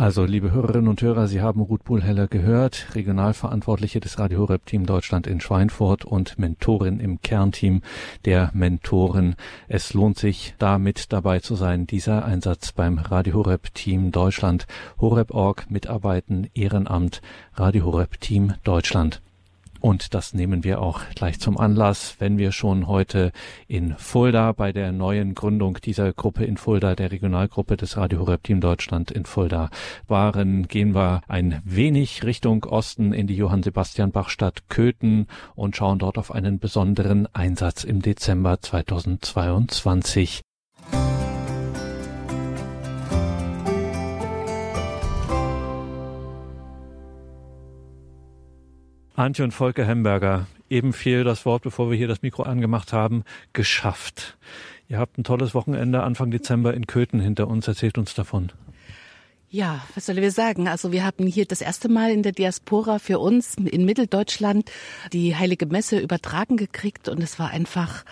Also, liebe Hörerinnen und Hörer, Sie haben Ruth Buhlheller gehört, Regionalverantwortliche des Radio Horeb Team Deutschland in Schweinfurt und Mentorin im Kernteam der Mentoren. Es lohnt sich, da mit dabei zu sein, dieser Einsatz beim Radio Horeb Team Deutschland. Horeb.org, Mitarbeiten, Ehrenamt, Radio Horeb Team Deutschland. Und das nehmen wir auch gleich zum Anlass, wenn wir schon heute in Fulda bei der neuen Gründung dieser Gruppe in Fulda, der Regionalgruppe des Radio Horeb Team Deutschland in Fulda waren, gehen wir ein wenig Richtung Osten in die Johann Sebastian Bach Stadt Köthen und schauen dort auf einen besonderen Einsatz im Dezember 2022. Antje und Volker Hemberger, eben fiel das Wort, bevor wir hier das Mikro angemacht haben, geschafft. Ihr habt ein tolles Wochenende Anfang Dezember in Köthen hinter uns. Erzählt uns davon. Ja, was sollen wir sagen? Also wir haben hier das erste Mal in der Diaspora für uns in Mitteldeutschland die Heilige Messe übertragen gekriegt und es war einfach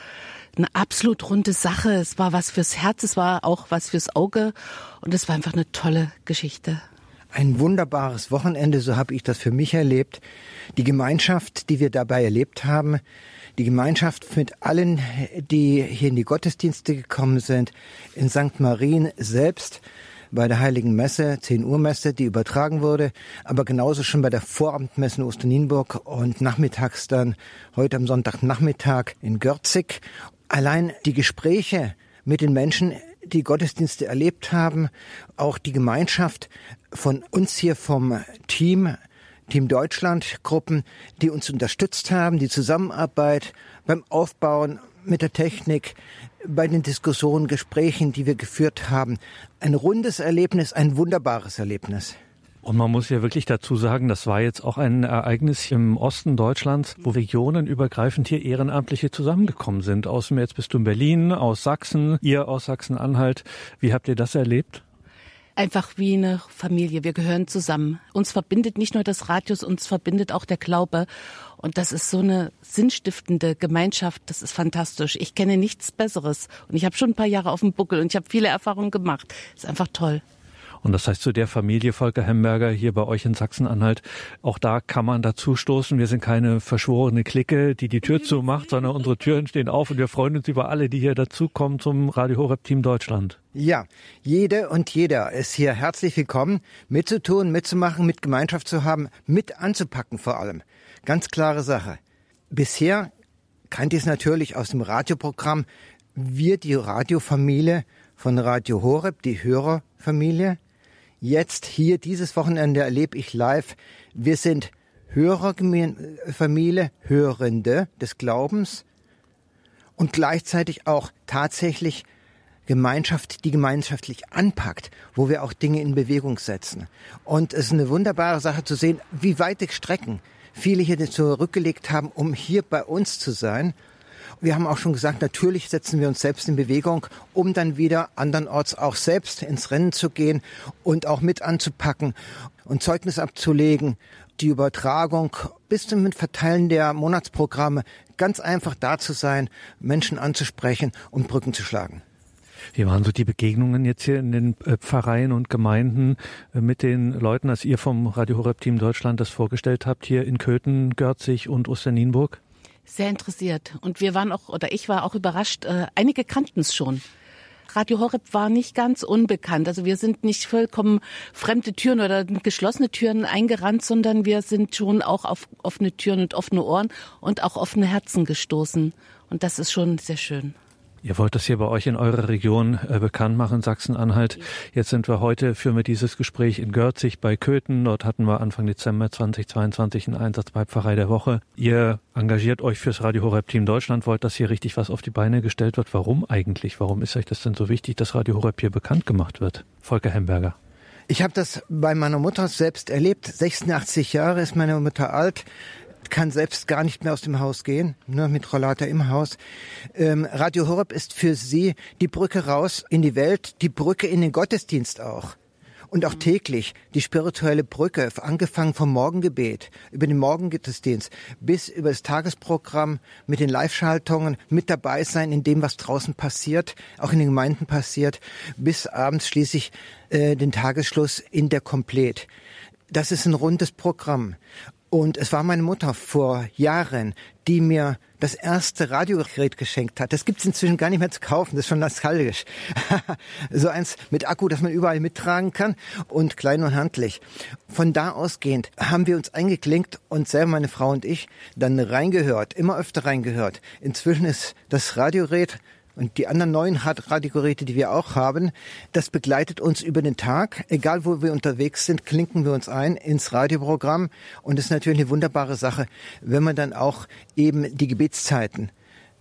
eine absolut runde Sache. Es war was fürs Herz, es war auch was fürs Auge und es war einfach eine tolle Geschichte. Ein wunderbares Wochenende, so habe ich das für mich erlebt. Die Gemeinschaft, die wir dabei erlebt haben, die Gemeinschaft mit allen, die hier in die Gottesdienste gekommen sind, in St. Marien selbst, bei der Heiligen Messe, 10 Uhr Messe, die übertragen wurde, aber genauso schon bei der Vorabendmesse in Osternienburg und nachmittags dann heute am Sonntagnachmittag in Görzig. Allein die Gespräche mit den Menschen, die Gottesdienste erlebt haben, auch die Gemeinschaft von uns hier vom Team Team Deutschland Gruppen, die uns unterstützt haben, die Zusammenarbeit beim Aufbauen mit der Technik, bei den Diskussionen, Gesprächen, die wir geführt haben. Ein rundes Erlebnis, ein wunderbares Erlebnis. Und man muss ja wirklich dazu sagen, das war jetzt auch ein Ereignis im Osten Deutschlands, wo regionenübergreifend hier Ehrenamtliche zusammengekommen sind. Aus jetzt bist du in Berlin, aus Sachsen, ihr aus Sachsen-Anhalt. Wie habt ihr das erlebt? einfach wie eine Familie. Wir gehören zusammen. Uns verbindet nicht nur das Radius, uns verbindet auch der Glaube. Und das ist so eine sinnstiftende Gemeinschaft. Das ist fantastisch. Ich kenne nichts Besseres. Und ich habe schon ein paar Jahre auf dem Buckel und ich habe viele Erfahrungen gemacht. Das ist einfach toll. Und das heißt zu der Familie Volker Hemberger hier bei euch in Sachsen-Anhalt, auch da kann man dazu stoßen. Wir sind keine verschworene Clique, die die Tür zumacht, sondern unsere Türen stehen auf und wir freuen uns über alle, die hier dazukommen zum Radio Horeb Team Deutschland. Ja, jede und jeder ist hier herzlich willkommen, mitzutun, mitzumachen, mit Gemeinschaft zu haben, mit anzupacken vor allem. Ganz klare Sache. Bisher kannte ich es natürlich aus dem Radioprogramm. Wir, die Radiofamilie von Radio Horeb, die Hörerfamilie, Jetzt hier dieses Wochenende erlebe ich live, wir sind Hörerfamilie, Hörende des Glaubens und gleichzeitig auch tatsächlich Gemeinschaft, die gemeinschaftlich anpackt, wo wir auch Dinge in Bewegung setzen. Und es ist eine wunderbare Sache zu sehen, wie weite Strecken viele hier zurückgelegt haben, um hier bei uns zu sein wir haben auch schon gesagt, natürlich setzen wir uns selbst in Bewegung, um dann wieder andernorts auch selbst ins Rennen zu gehen und auch mit anzupacken und Zeugnis abzulegen, die Übertragung bis zum Verteilen der Monatsprogramme ganz einfach da zu sein, Menschen anzusprechen und Brücken zu schlagen. Wie waren so die Begegnungen jetzt hier in den äh, Pfarreien und Gemeinden äh, mit den Leuten, als ihr vom Radio Horeb Team Deutschland das vorgestellt habt, hier in Köthen, Görzig und Osternienburg? Sehr interessiert. Und wir waren auch, oder ich war auch überrascht, äh, einige kannten es schon. Radio Horeb war nicht ganz unbekannt. Also wir sind nicht vollkommen fremde Türen oder geschlossene Türen eingerannt, sondern wir sind schon auch auf offene Türen und offene Ohren und auch offene Herzen gestoßen. Und das ist schon sehr schön. Ihr wollt das hier bei euch in eurer Region äh, bekannt machen, Sachsen-Anhalt. Jetzt sind wir heute, führen wir dieses Gespräch in Görzig bei Köthen. Dort hatten wir Anfang Dezember 2022 einen Einsatz bei Pfarrei der Woche. Ihr engagiert euch fürs Radio Horeb Team Deutschland, wollt, dass hier richtig was auf die Beine gestellt wird. Warum eigentlich? Warum ist euch das denn so wichtig, dass Radio Horeb hier bekannt gemacht wird? Volker Hemberger. Ich habe das bei meiner Mutter selbst erlebt. 86 Jahre ist meine Mutter alt kann selbst gar nicht mehr aus dem Haus gehen, nur mit Rollator im Haus. Ähm, Radio Horeb ist für sie die Brücke raus in die Welt, die Brücke in den Gottesdienst auch. Und auch täglich die spirituelle Brücke, angefangen vom Morgengebet, über den Morgengottesdienst, bis über das Tagesprogramm mit den Live-Schaltungen, mit dabei sein in dem, was draußen passiert, auch in den Gemeinden passiert, bis abends schließlich äh, den Tagesschluss in der Komplett. Das ist ein rundes Programm. Und es war meine Mutter vor Jahren, die mir das erste Radiogerät geschenkt hat. Das gibt's inzwischen gar nicht mehr zu kaufen, das ist schon nostalgisch. so eins mit Akku, das man überall mittragen kann und klein und handlich. Von da ausgehend haben wir uns eingeklinkt und selber meine Frau und ich dann reingehört, immer öfter reingehört. Inzwischen ist das Radiogerät und die anderen neuen Radiogeräte, die wir auch haben, das begleitet uns über den Tag. Egal wo wir unterwegs sind, klinken wir uns ein ins Radioprogramm. Und das ist natürlich eine wunderbare Sache, wenn man dann auch eben die Gebetszeiten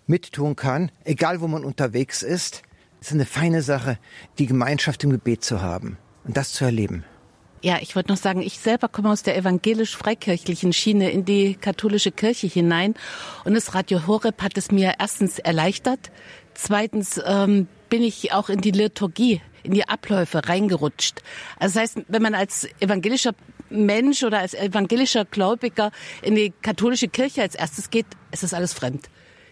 mittun kann, egal wo man unterwegs ist. Es ist eine feine Sache, die Gemeinschaft im Gebet zu haben und das zu erleben. Ja, ich wollte noch sagen, ich selber komme aus der evangelisch-freikirchlichen Schiene in die katholische Kirche hinein und das Radio Horeb hat es mir erstens erleichtert, Zweitens ähm, bin ich auch in die Liturgie, in die Abläufe reingerutscht. Also das heißt, wenn man als evangelischer Mensch oder als evangelischer Gläubiger in die katholische Kirche als erstes geht, ist das alles fremd.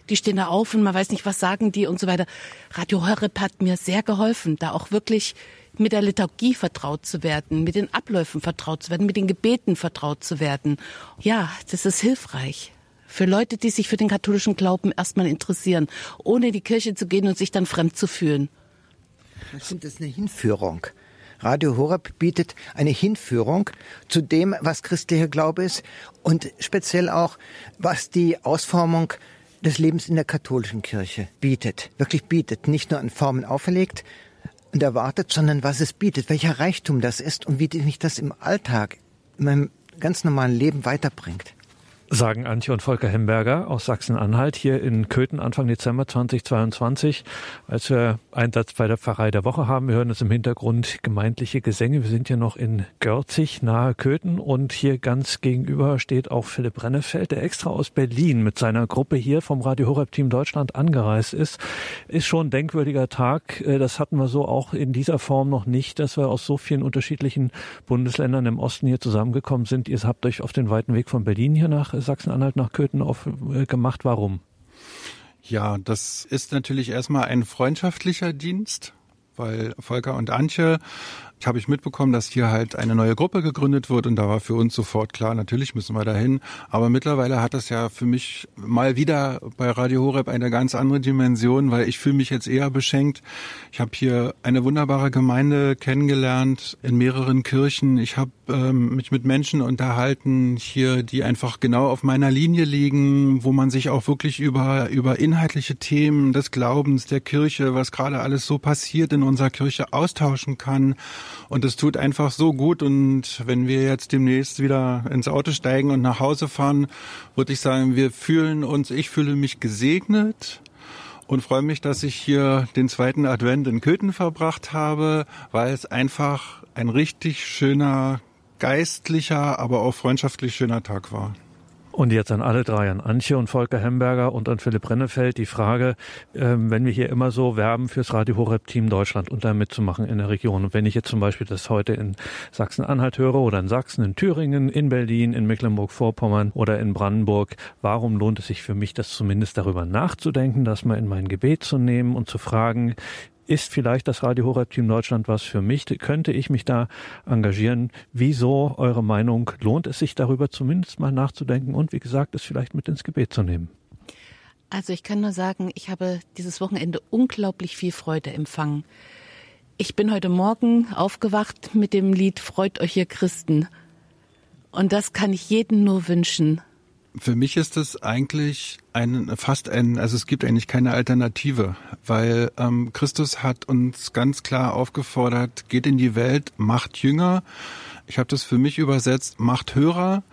Die stehen da auf und man weiß nicht, was sagen die und so weiter. Radio Horeb hat mir sehr geholfen, da auch wirklich mit der Liturgie vertraut zu werden, mit den Abläufen vertraut zu werden, mit den Gebeten vertraut zu werden. Ja, das ist hilfreich für Leute, die sich für den katholischen Glauben erstmal interessieren, ohne in die Kirche zu gehen und sich dann fremd zu fühlen. Ich finde das eine Hinführung. Radio Horeb bietet eine Hinführung zu dem, was christlicher Glaube ist und speziell auch, was die Ausformung des Lebens in der katholischen Kirche bietet, wirklich bietet, nicht nur an Formen auferlegt und erwartet, sondern was es bietet, welcher Reichtum das ist und wie mich das im Alltag, in meinem ganz normalen Leben weiterbringt sagen Antje und Volker Hemberger aus Sachsen-Anhalt hier in Köthen Anfang Dezember 2022, als wir Einsatz bei der Pfarrei der Woche haben. Wir hören es im Hintergrund gemeindliche Gesänge. Wir sind hier noch in Görzig nahe Köthen und hier ganz gegenüber steht auch Philipp Rennefeld, der extra aus Berlin mit seiner Gruppe hier vom Radio Horeb Team Deutschland angereist ist. Ist schon ein denkwürdiger Tag. Äh, das hatten wir so auch in dieser Form noch nicht, dass wir aus so vielen unterschiedlichen Bundesländern im Osten hier zusammengekommen sind. Ihr habt euch auf den weiten Weg von Berlin hier nach Sachsen-Anhalt nach Köthen auf, äh, gemacht. Warum? Ja, das ist natürlich erstmal ein freundschaftlicher Dienst, weil Volker und Antje habe ich mitbekommen, dass hier halt eine neue Gruppe gegründet wird und da war für uns sofort klar, natürlich müssen wir dahin. Aber mittlerweile hat das ja für mich mal wieder bei Radio Horeb eine ganz andere Dimension, weil ich fühle mich jetzt eher beschenkt. Ich habe hier eine wunderbare Gemeinde kennengelernt in mehreren Kirchen. Ich habe ähm, mich mit Menschen unterhalten hier, die einfach genau auf meiner Linie liegen, wo man sich auch wirklich über über inhaltliche Themen des Glaubens der Kirche, was gerade alles so passiert in unserer Kirche austauschen kann. Und es tut einfach so gut. Und wenn wir jetzt demnächst wieder ins Auto steigen und nach Hause fahren, würde ich sagen, wir fühlen uns, ich fühle mich gesegnet und freue mich, dass ich hier den zweiten Advent in Köthen verbracht habe, weil es einfach ein richtig schöner, geistlicher, aber auch freundschaftlich schöner Tag war. Und jetzt an alle drei, an Antje und Volker Hemberger und an Philipp Rennefeld, die Frage, ähm, wenn wir hier immer so werben fürs Radio Horeb Team Deutschland und da mitzumachen in der Region. Und wenn ich jetzt zum Beispiel das heute in Sachsen-Anhalt höre oder in Sachsen, in Thüringen, in Berlin, in Mecklenburg-Vorpommern oder in Brandenburg, warum lohnt es sich für mich, das zumindest darüber nachzudenken, das mal in mein Gebet zu nehmen und zu fragen, ist vielleicht das Radio Horeb Team Deutschland was für mich? Könnte ich mich da engagieren? Wieso eure Meinung? Lohnt es sich darüber zumindest mal nachzudenken und wie gesagt, es vielleicht mit ins Gebet zu nehmen? Also ich kann nur sagen, ich habe dieses Wochenende unglaublich viel Freude empfangen. Ich bin heute Morgen aufgewacht mit dem Lied Freut euch ihr Christen. Und das kann ich jedem nur wünschen. Für mich ist es eigentlich ein fast ein, also es gibt eigentlich keine Alternative, weil ähm, Christus hat uns ganz klar aufgefordert, geht in die Welt, macht Jünger ich habe das für mich übersetzt, macht Hörer.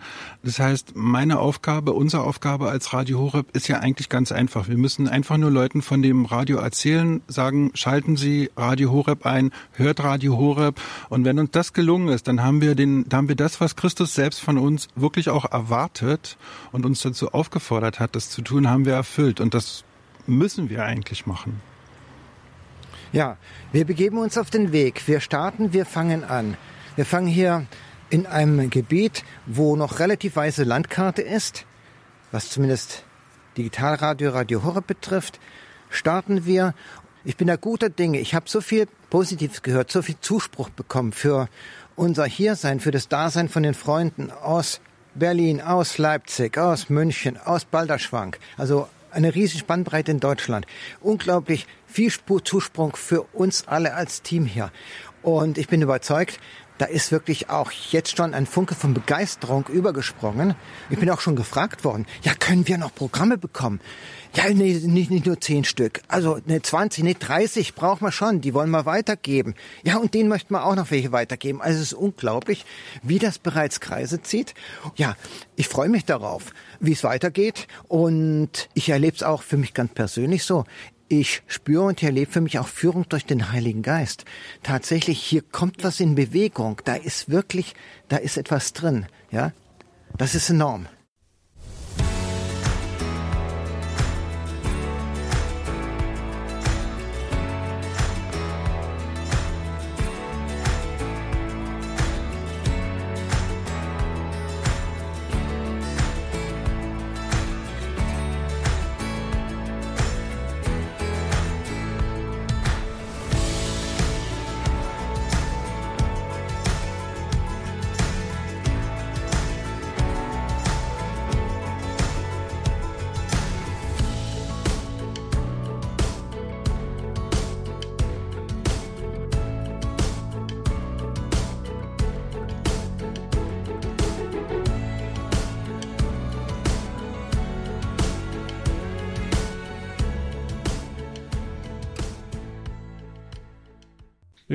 Das heißt, meine Aufgabe, unsere Aufgabe als Radio Horeb ist ja eigentlich ganz einfach. Wir müssen einfach nur Leuten von dem Radio erzählen, sagen, schalten Sie Radio Horeb ein, hört Radio Horeb. Und wenn uns das gelungen ist, dann haben wir den, dann haben wir das, was Christus selbst von uns wirklich auch erwartet und uns dazu aufgefordert hat, das zu tun, haben wir erfüllt. Und das müssen wir eigentlich machen. Ja, wir begeben uns auf den Weg. Wir starten, wir fangen an. Wir fangen hier in einem Gebiet, wo noch relativ weiße Landkarte ist, was zumindest Digitalradio, Radio Horror betrifft, starten wir. Ich bin da guter Dinge. Ich habe so viel Positives gehört, so viel Zuspruch bekommen für unser Hiersein, für das Dasein von den Freunden aus Berlin, aus Leipzig, aus München, aus Balderschwang. Also eine riesige Spannbreite in Deutschland. Unglaublich viel Zuspruch für uns alle als Team hier. Und ich bin überzeugt, da ist wirklich auch jetzt schon ein Funke von Begeisterung übergesprungen. Ich bin auch schon gefragt worden, ja, können wir noch Programme bekommen? Ja, nee, nicht, nicht nur zehn Stück. Also ne 20, ne 30 braucht man schon. Die wollen wir weitergeben. Ja, und denen möchten wir auch noch welche weitergeben. Also es ist unglaublich, wie das bereits Kreise zieht. Ja, ich freue mich darauf, wie es weitergeht. Und ich erlebe es auch für mich ganz persönlich so. Ich spüre und erlebe für mich auch Führung durch den Heiligen Geist. Tatsächlich, hier kommt was in Bewegung. Da ist wirklich, da ist etwas drin. Ja, das ist enorm.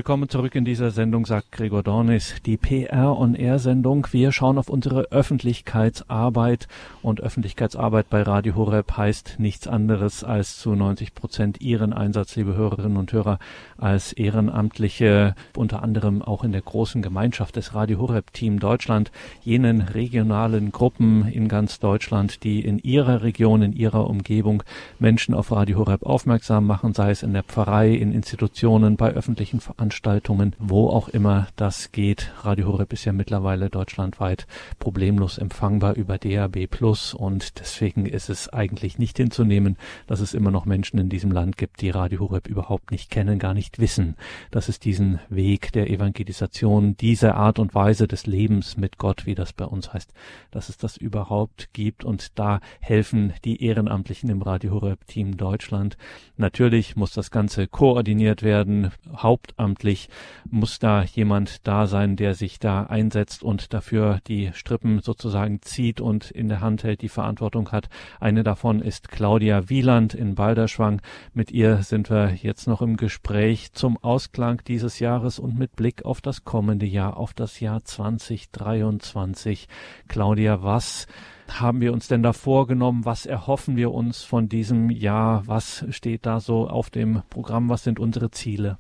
Willkommen zurück in dieser Sendung, sagt Gregor Dornis, die PR on Air Sendung. Wir schauen auf unsere Öffentlichkeitsarbeit und Öffentlichkeitsarbeit bei Radio Horeb heißt nichts anderes als zu 90 Prozent Ihren Einsatz, liebe Hörerinnen und Hörer, als Ehrenamtliche, unter anderem auch in der großen Gemeinschaft des Radio Horeb Team Deutschland, jenen regionalen Gruppen in ganz Deutschland, die in ihrer Region, in ihrer Umgebung Menschen auf Radio Horeb aufmerksam machen, sei es in der Pfarrei, in Institutionen, bei öffentlichen Veranstaltungen, wo auch immer das geht. Radio Horeb ist ja mittlerweile deutschlandweit problemlos empfangbar über DAB Plus und deswegen ist es eigentlich nicht hinzunehmen, dass es immer noch Menschen in diesem Land gibt, die Radio Horeb überhaupt nicht kennen, gar nicht wissen, dass es diesen Weg der Evangelisation, diese Art und Weise des Lebens mit Gott, wie das bei uns heißt, dass es das überhaupt gibt und da helfen die Ehrenamtlichen im Radio Horeb Team Deutschland. Natürlich muss das Ganze koordiniert werden, Hauptamt ehrenamtlich muss da jemand da sein, der sich da einsetzt und dafür die Strippen sozusagen zieht und in der Hand hält, die Verantwortung hat. Eine davon ist Claudia Wieland in Balderschwang. Mit ihr sind wir jetzt noch im Gespräch zum Ausklang dieses Jahres und mit Blick auf das kommende Jahr, auf das Jahr 2023. Claudia, was haben wir uns denn da vorgenommen? Was erhoffen wir uns von diesem Jahr? Was steht da so auf dem Programm? Was sind unsere Ziele?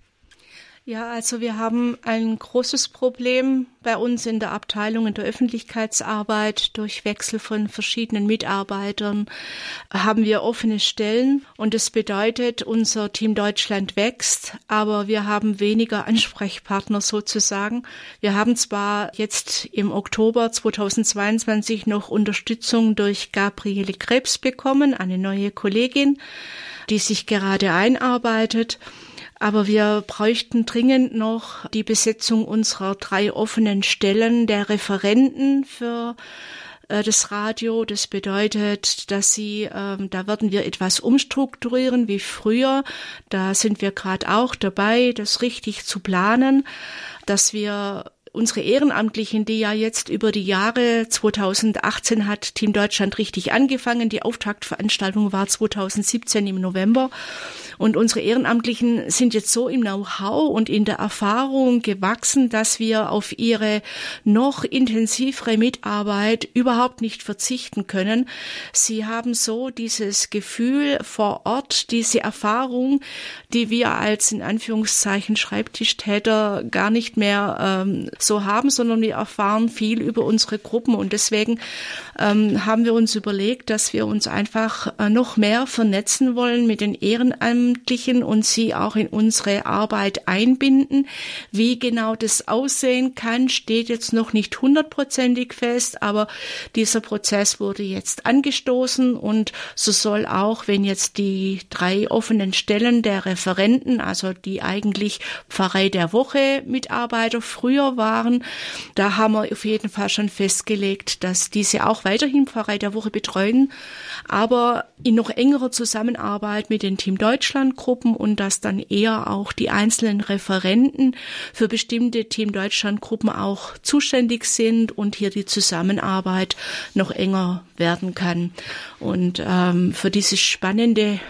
Ja, also wir haben ein großes Problem bei uns in der Abteilung in der Öffentlichkeitsarbeit. Durch Wechsel von verschiedenen Mitarbeitern haben wir offene Stellen und das bedeutet, unser Team Deutschland wächst, aber wir haben weniger Ansprechpartner sozusagen. Wir haben zwar jetzt im Oktober 2022 noch Unterstützung durch Gabriele Krebs bekommen, eine neue Kollegin, die sich gerade einarbeitet. Aber wir bräuchten dringend noch die Besetzung unserer drei offenen Stellen der Referenten für äh, das Radio. Das bedeutet, dass sie, ähm, da werden wir etwas umstrukturieren wie früher. Da sind wir gerade auch dabei, das richtig zu planen, dass wir unsere Ehrenamtlichen, die ja jetzt über die Jahre 2018 hat Team Deutschland richtig angefangen. Die Auftaktveranstaltung war 2017 im November. Und unsere Ehrenamtlichen sind jetzt so im Know-how und in der Erfahrung gewachsen, dass wir auf ihre noch intensivere Mitarbeit überhaupt nicht verzichten können. Sie haben so dieses Gefühl vor Ort, diese Erfahrung, die wir als in Anführungszeichen Schreibtischtäter gar nicht mehr ähm, so haben, sondern wir erfahren viel über unsere Gruppen und deswegen ähm, haben wir uns überlegt, dass wir uns einfach äh, noch mehr vernetzen wollen mit den Ehrenamtlichen und sie auch in unsere Arbeit einbinden. Wie genau das aussehen kann, steht jetzt noch nicht hundertprozentig fest, aber dieser Prozess wurde jetzt angestoßen und so soll auch, wenn jetzt die drei offenen Stellen der Referenten, also die eigentlich Pfarrei der Woche Mitarbeiter früher war, waren. Da haben wir auf jeden Fall schon festgelegt, dass diese auch weiterhin Pfarrei der Woche betreuen, aber in noch engerer Zusammenarbeit mit den Team Deutschland Gruppen und dass dann eher auch die einzelnen Referenten für bestimmte Team Deutschland Gruppen auch zuständig sind und hier die Zusammenarbeit noch enger werden kann. Und ähm, für dieses spannende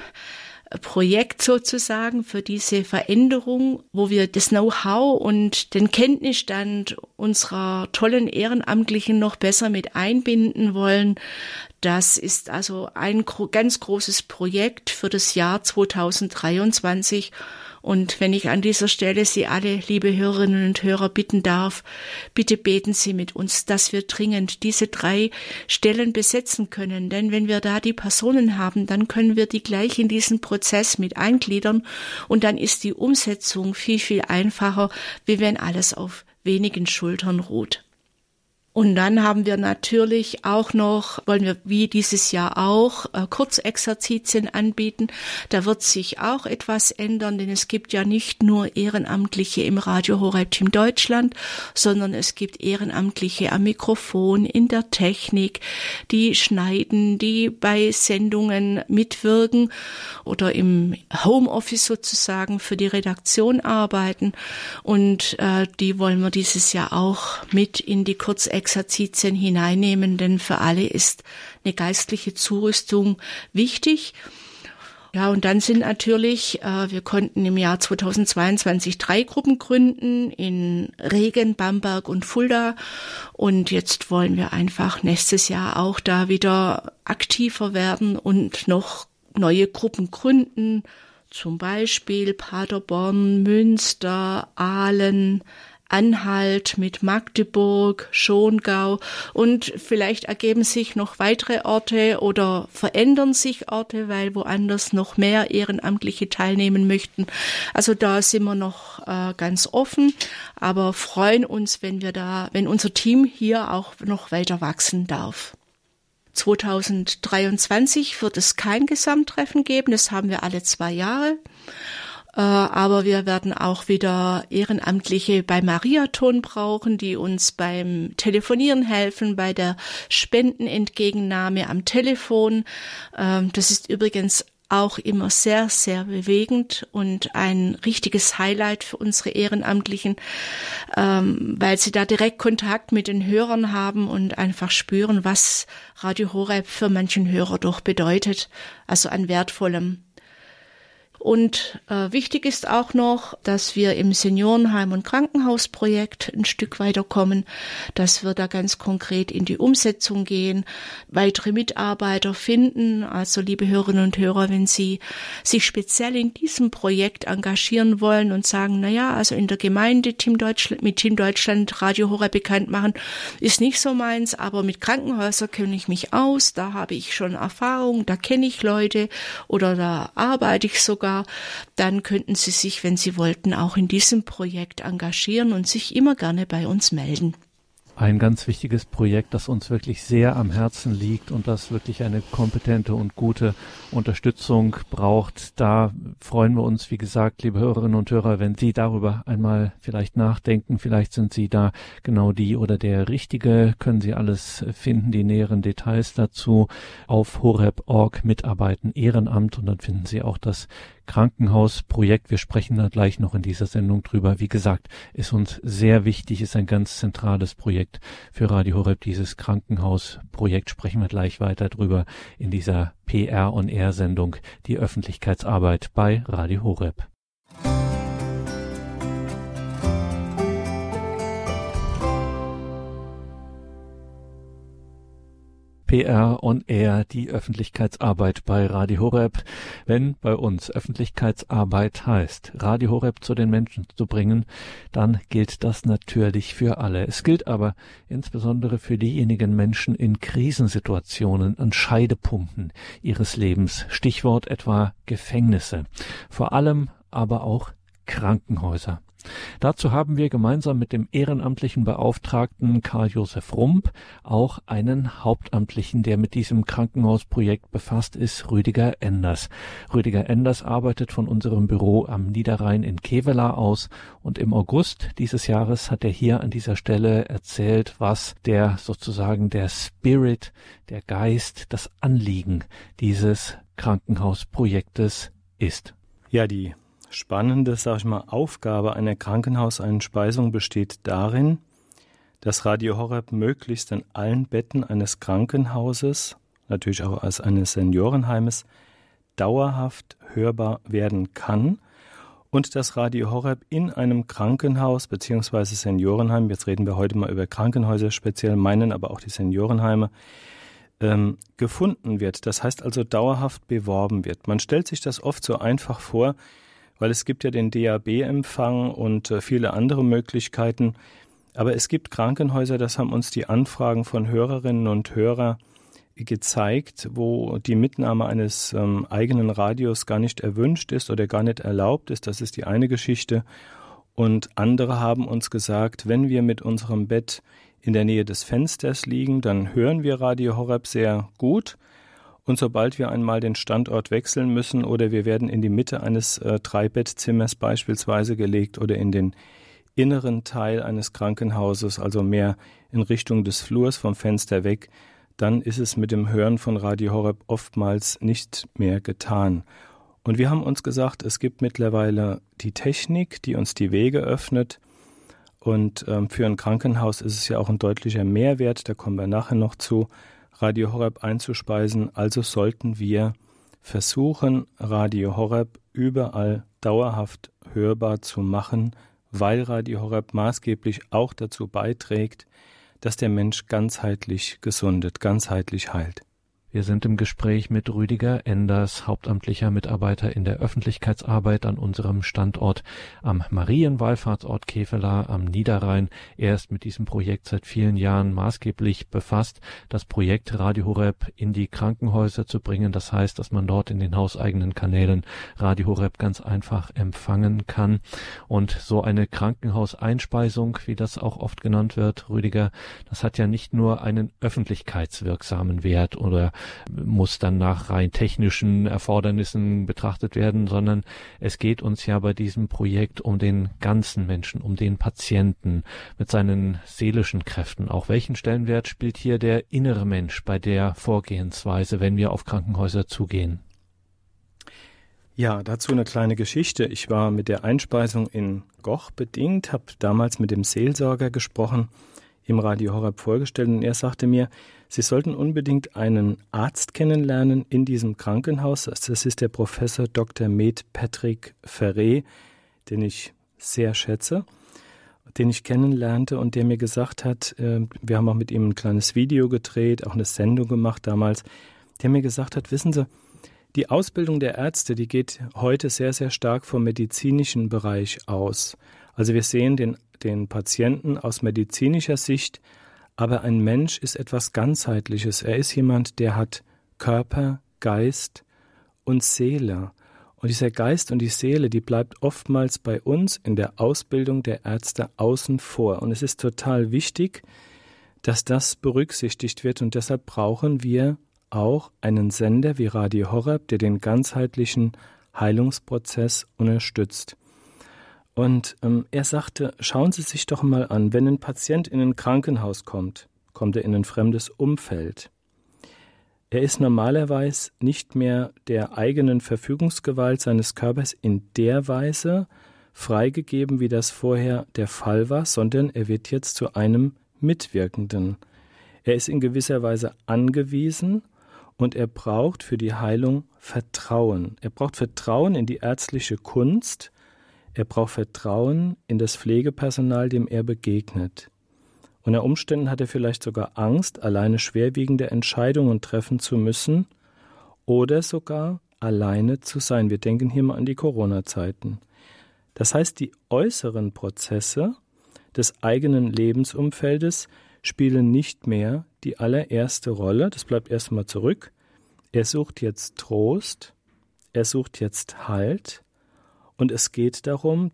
Projekt sozusagen für diese Veränderung, wo wir das Know-how und den Kenntnisstand unserer tollen Ehrenamtlichen noch besser mit einbinden wollen. Das ist also ein ganz großes Projekt für das Jahr 2023 und wenn ich an dieser Stelle Sie alle, liebe Hörerinnen und Hörer, bitten darf, bitte beten Sie mit uns, dass wir dringend diese drei Stellen besetzen können. Denn wenn wir da die Personen haben, dann können wir die gleich in diesen Prozess mit eingliedern und dann ist die Umsetzung viel, viel einfacher, wie wenn alles auf wenigen Schultern ruht. Und dann haben wir natürlich auch noch, wollen wir wie dieses Jahr auch, äh, Kurzexerzitien anbieten. Da wird sich auch etwas ändern, denn es gibt ja nicht nur Ehrenamtliche im Radio Horeb Team Deutschland, sondern es gibt Ehrenamtliche am Mikrofon, in der Technik, die schneiden, die bei Sendungen mitwirken oder im Homeoffice sozusagen für die Redaktion arbeiten. Und äh, die wollen wir dieses Jahr auch mit in die Kurzexerzitien Exerzitien hineinnehmen, denn für alle ist eine geistliche Zurüstung wichtig. Ja, und dann sind natürlich, äh, wir konnten im Jahr 2022 drei Gruppen gründen in Regen, Bamberg und Fulda. Und jetzt wollen wir einfach nächstes Jahr auch da wieder aktiver werden und noch neue Gruppen gründen. Zum Beispiel Paderborn, Münster, Aalen, Anhalt, mit Magdeburg, Schongau und vielleicht ergeben sich noch weitere Orte oder verändern sich Orte, weil woanders noch mehr Ehrenamtliche teilnehmen möchten. Also da sind wir noch äh, ganz offen, aber freuen uns, wenn wir da, wenn unser Team hier auch noch weiter wachsen darf. 2023 wird es kein Gesamttreffen geben, das haben wir alle zwei Jahre. Äh, aber wir werden auch wieder Ehrenamtliche bei Mariaton brauchen, die uns beim Telefonieren helfen, bei der Spendenentgegennahme am Telefon. Ähm, das ist übrigens auch immer sehr, sehr bewegend und ein richtiges Highlight für unsere Ehrenamtlichen, ähm, weil sie da direkt Kontakt mit den Hörern haben und einfach spüren, was Radio Horeb für manchen Hörer doch bedeutet, also an wertvollem. Und äh, wichtig ist auch noch, dass wir im Seniorenheim- und Krankenhausprojekt ein Stück weiterkommen, dass wir da ganz konkret in die Umsetzung gehen, weitere Mitarbeiter finden. Also liebe Hörerinnen und Hörer, wenn Sie sich speziell in diesem Projekt engagieren wollen und sagen, na ja, also in der Gemeinde Team Deutschland, mit Team Deutschland Radio Horror bekannt machen, ist nicht so meins, aber mit Krankenhäusern kenne ich mich aus, da habe ich schon Erfahrung, da kenne ich Leute oder da arbeite ich sogar sogar, dann könnten Sie sich, wenn Sie wollten, auch in diesem Projekt engagieren und sich immer gerne bei uns melden ein ganz wichtiges Projekt, das uns wirklich sehr am Herzen liegt und das wirklich eine kompetente und gute Unterstützung braucht. Da freuen wir uns, wie gesagt, liebe Hörerinnen und Hörer, wenn Sie darüber einmal vielleicht nachdenken. Vielleicht sind Sie da genau die oder der Richtige. Können Sie alles finden, die näheren Details dazu auf horeb.org mitarbeiten, Ehrenamt und dann finden Sie auch das Krankenhausprojekt. Wir sprechen da gleich noch in dieser Sendung drüber. Wie gesagt, ist uns sehr wichtig, ist ein ganz zentrales Projekt für Radio Horeb. Dieses Krankenhausprojekt sprechen wir gleich weiter drüber in dieser PR on Air Sendung, die Öffentlichkeitsarbeit bei Radio Horeb. PR on Air, die Öffentlichkeitsarbeit bei Radio Horeb. Wenn bei uns Öffentlichkeitsarbeit heißt, Radio Horeb zu den Menschen zu bringen, dann gilt das natürlich für alle. Es gilt aber insbesondere für diejenigen Menschen in Krisensituationen, an Scheidepunkten ihres Lebens. Stichwort etwa Gefängnisse. Vor allem aber auch Krankenhäuser. Dazu haben wir gemeinsam mit dem ehrenamtlichen Beauftragten Karl-Josef Rump auch einen Hauptamtlichen, der mit diesem Krankenhausprojekt befasst ist, Rüdiger Enders. Rüdiger Enders arbeitet von unserem Büro am Niederrhein in Kevela aus und im August dieses Jahres hat er hier an dieser Stelle erzählt, was der sozusagen der Spirit, der Geist, das Anliegen dieses Krankenhausprojektes ist. Ja, die spannende, sag ich mal, Aufgabe einer Krankenhauseinspeisung besteht darin, dass Radio Horeb möglichst an allen Betten eines Krankenhauses, natürlich auch als eines Seniorenheimes, dauerhaft hörbar werden kann und dass Radio Horeb in einem Krankenhaus bzw. Seniorenheim, jetzt reden wir heute mal über Krankenhäuser speziell, meinen aber auch die Seniorenheime, ähm, gefunden wird. Das heißt also dauerhaft beworben wird. Man stellt sich das oft so einfach vor, weil es gibt ja den DAB-Empfang und äh, viele andere Möglichkeiten. Aber es gibt Krankenhäuser, das haben uns die Anfragen von Hörerinnen und Hörern gezeigt, wo die Mitnahme eines ähm, eigenen Radios gar nicht erwünscht ist oder gar nicht erlaubt ist. Das ist die eine Geschichte. Und andere haben uns gesagt, wenn wir mit unserem Bett in der Nähe des Fensters liegen, dann hören wir Radio Horeb sehr gut. Und sobald wir einmal den Standort wechseln müssen oder wir werden in die Mitte eines äh, Dreibettzimmers beispielsweise gelegt oder in den inneren Teil eines Krankenhauses, also mehr in Richtung des Flurs vom Fenster weg, dann ist es mit dem Hören von Radio Horeb oftmals nicht mehr getan. Und wir haben uns gesagt, es gibt mittlerweile die Technik, die uns die Wege öffnet. Und ähm, für ein Krankenhaus ist es ja auch ein deutlicher Mehrwert, da kommen wir nachher noch zu, Radio Horeb einzuspeisen. Also sollten wir versuchen, Radio Horeb überall dauerhaft hörbar zu machen, weil Radio Horeb maßgeblich auch dazu beiträgt, dass der Mensch ganzheitlich gesundet, ganzheitlich heilt. Wir sind im Gespräch mit Rüdiger Enders, hauptamtlicher Mitarbeiter in der Öffentlichkeitsarbeit an unserem Standort am Marienwallfahrtsort Kevela am Niederrhein. Er ist mit diesem Projekt seit vielen Jahren maßgeblich befasst, das Projekt Radio Horeb in die Krankenhäuser zu bringen. Das heißt, dass man dort in den hauseigenen Kanälen Radio Horeb ganz einfach empfangen kann. Und so eine Krankenhauseinspeisung, wie das auch oft genannt wird, Rüdiger, das hat ja nicht nur einen öffentlichkeitswirksamen Wert oder muss dann nach rein technischen Erfordernissen betrachtet werden, sondern es geht uns ja bei diesem Projekt um den ganzen Menschen, um den Patienten mit seinen seelischen Kräften. Auch welchen Stellenwert spielt hier der innere Mensch bei der Vorgehensweise, wenn wir auf Krankenhäuser zugehen? Ja, dazu eine kleine Geschichte. Ich war mit der Einspeisung in Goch bedingt, habe damals mit dem Seelsorger gesprochen, im Radio Horab vorgestellt und er sagte mir, Sie sollten unbedingt einen Arzt kennenlernen in diesem Krankenhaus. Das ist der Professor Dr. Med Patrick Ferré, den ich sehr schätze, den ich kennenlernte und der mir gesagt hat, äh, wir haben auch mit ihm ein kleines Video gedreht, auch eine Sendung gemacht damals, der mir gesagt hat, wissen Sie, die Ausbildung der Ärzte, die geht heute sehr, sehr stark vom medizinischen Bereich aus. Also wir sehen den, den Patienten aus medizinischer Sicht aber ein Mensch ist etwas ganzheitliches. Er ist jemand, der hat Körper, Geist und Seele. Und dieser Geist und die Seele, die bleibt oftmals bei uns in der Ausbildung der Ärzte außen vor. Und es ist total wichtig, dass das berücksichtigt wird. Und deshalb brauchen wir auch einen Sender wie Radio Horeb, der den ganzheitlichen Heilungsprozess unterstützt. Und ähm, er sagte, schauen Sie sich doch mal an, wenn ein Patient in ein Krankenhaus kommt, kommt er in ein fremdes Umfeld. Er ist normalerweise nicht mehr der eigenen Verfügungsgewalt seines Körpers in der Weise freigegeben, wie das vorher der Fall war, sondern er wird jetzt zu einem Mitwirkenden. Er ist in gewisser Weise angewiesen und er braucht für die Heilung Vertrauen. Er braucht Vertrauen in die ärztliche Kunst, er braucht Vertrauen in das Pflegepersonal, dem er begegnet. Unter Umständen hat er vielleicht sogar Angst, alleine schwerwiegende Entscheidungen treffen zu müssen oder sogar alleine zu sein. Wir denken hier mal an die Corona-Zeiten. Das heißt, die äußeren Prozesse des eigenen Lebensumfeldes spielen nicht mehr die allererste Rolle. Das bleibt erstmal zurück. Er sucht jetzt Trost, er sucht jetzt Halt, und es geht darum,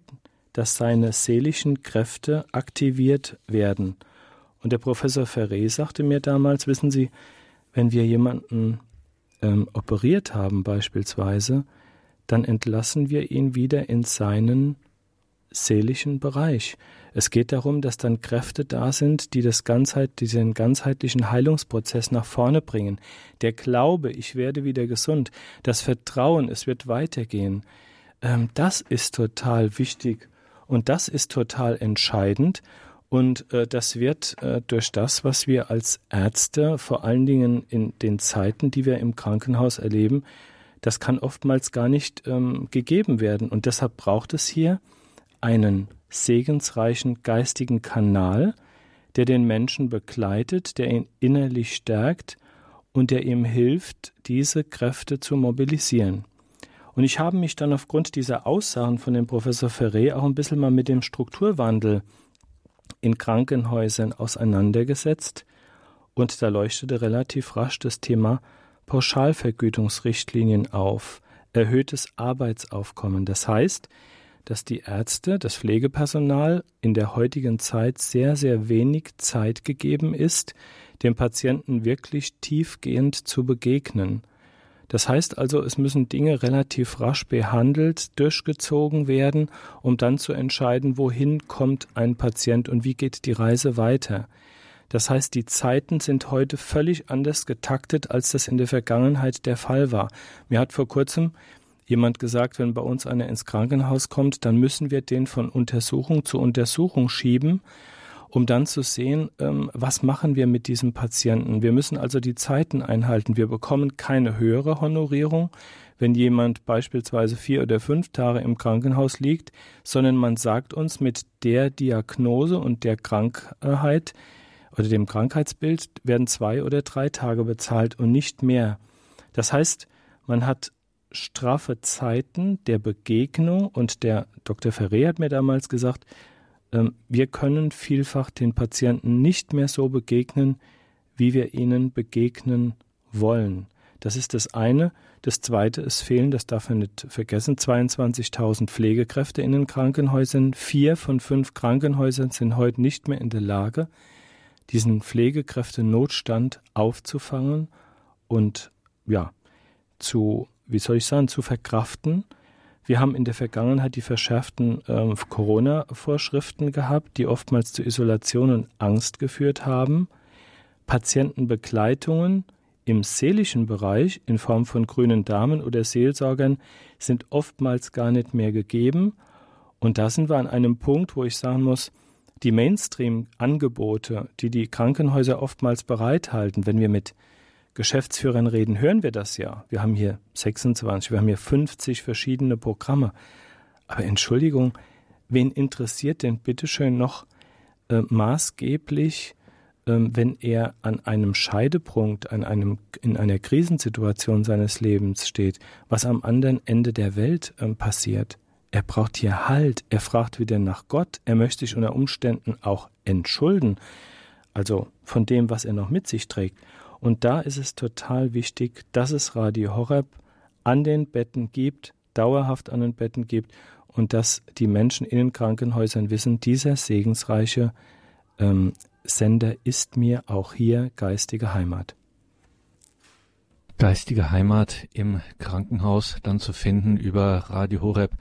dass seine seelischen Kräfte aktiviert werden. Und der Professor Ferré sagte mir damals, wissen Sie, wenn wir jemanden ähm, operiert haben beispielsweise, dann entlassen wir ihn wieder in seinen seelischen Bereich. Es geht darum, dass dann Kräfte da sind, die das Ganzheit, diesen ganzheitlichen Heilungsprozess nach vorne bringen. Der Glaube, ich werde wieder gesund, das Vertrauen, es wird weitergehen, ähm, das ist total wichtig und das ist total entscheidend. Und äh, das wird äh, durch das, was wir als Ärzte, vor allen Dingen in den Zeiten, die wir im Krankenhaus erleben, das kann oftmals gar nicht ähm, gegeben werden. Und deshalb braucht es hier einen segensreichen geistigen Kanal, der den Menschen begleitet, der ihn innerlich stärkt und der ihm hilft, diese Kräfte zu mobilisieren. Und ich habe mich dann aufgrund dieser Aussagen von dem Professor Ferré auch ein bisschen mal mit dem Strukturwandel in Krankenhäusern auseinandergesetzt und da leuchtete relativ rasch das Thema Pauschalvergütungsrichtlinien auf, erhöhtes Arbeitsaufkommen. Das heißt, dass die Ärzte, das Pflegepersonal in der heutigen Zeit sehr, sehr wenig Zeit gegeben ist, dem Patienten wirklich tiefgehend zu begegnen. Das heißt also, es müssen Dinge relativ rasch behandelt, durchgezogen werden, um dann zu entscheiden, wohin kommt ein Patient und wie geht die Reise weiter. Das heißt, die Zeiten sind heute völlig anders getaktet, als das in der Vergangenheit der Fall war. Mir hat vor kurzem jemand gesagt, wenn bei uns einer ins Krankenhaus kommt, dann müssen wir den von Untersuchung zu Untersuchung schieben, um dann zu sehen, ähm, was machen wir mit diesem Patienten. Wir müssen also die Zeiten einhalten. Wir bekommen keine höhere Honorierung, wenn jemand beispielsweise vier oder fünf Tage im Krankenhaus liegt, sondern man sagt uns mit der Diagnose und der Krankheit oder dem Krankheitsbild werden zwei oder drei Tage bezahlt und nicht mehr. Das heißt, man hat straffe Zeiten der Begegnung und der Dr. Ferré hat mir damals gesagt, wir können vielfach den Patienten nicht mehr so begegnen, wie wir ihnen begegnen wollen. Das ist das eine. Das zweite ist fehlen, das darf man nicht vergessen, 22.000 Pflegekräfte in den Krankenhäusern. Vier von fünf Krankenhäusern sind heute nicht mehr in der Lage, diesen Pflegekräftenotstand aufzufangen und ja, zu, wie soll ich sagen, zu verkraften. Wir haben in der Vergangenheit die verschärften äh, Corona-Vorschriften gehabt, die oftmals zu Isolation und Angst geführt haben. Patientenbegleitungen im seelischen Bereich in Form von grünen Damen oder Seelsorgern sind oftmals gar nicht mehr gegeben. Und da sind wir an einem Punkt, wo ich sagen muss, die Mainstream-Angebote, die die Krankenhäuser oftmals bereithalten, wenn wir mit Geschäftsführern reden, hören wir das ja. Wir haben hier 26, wir haben hier 50 verschiedene Programme. Aber Entschuldigung, wen interessiert denn bitteschön noch äh, maßgeblich, äh, wenn er an einem Scheidepunkt, an einem, in einer Krisensituation seines Lebens steht, was am anderen Ende der Welt äh, passiert? Er braucht hier Halt, er fragt wieder nach Gott, er möchte sich unter Umständen auch entschulden, also von dem, was er noch mit sich trägt. Und da ist es total wichtig, dass es Radio Horeb an den Betten gibt, dauerhaft an den Betten gibt und dass die Menschen in den Krankenhäusern wissen, dieser segensreiche ähm, Sender ist mir auch hier geistige Heimat. Geistige Heimat im Krankenhaus dann zu finden über Radio Horeb.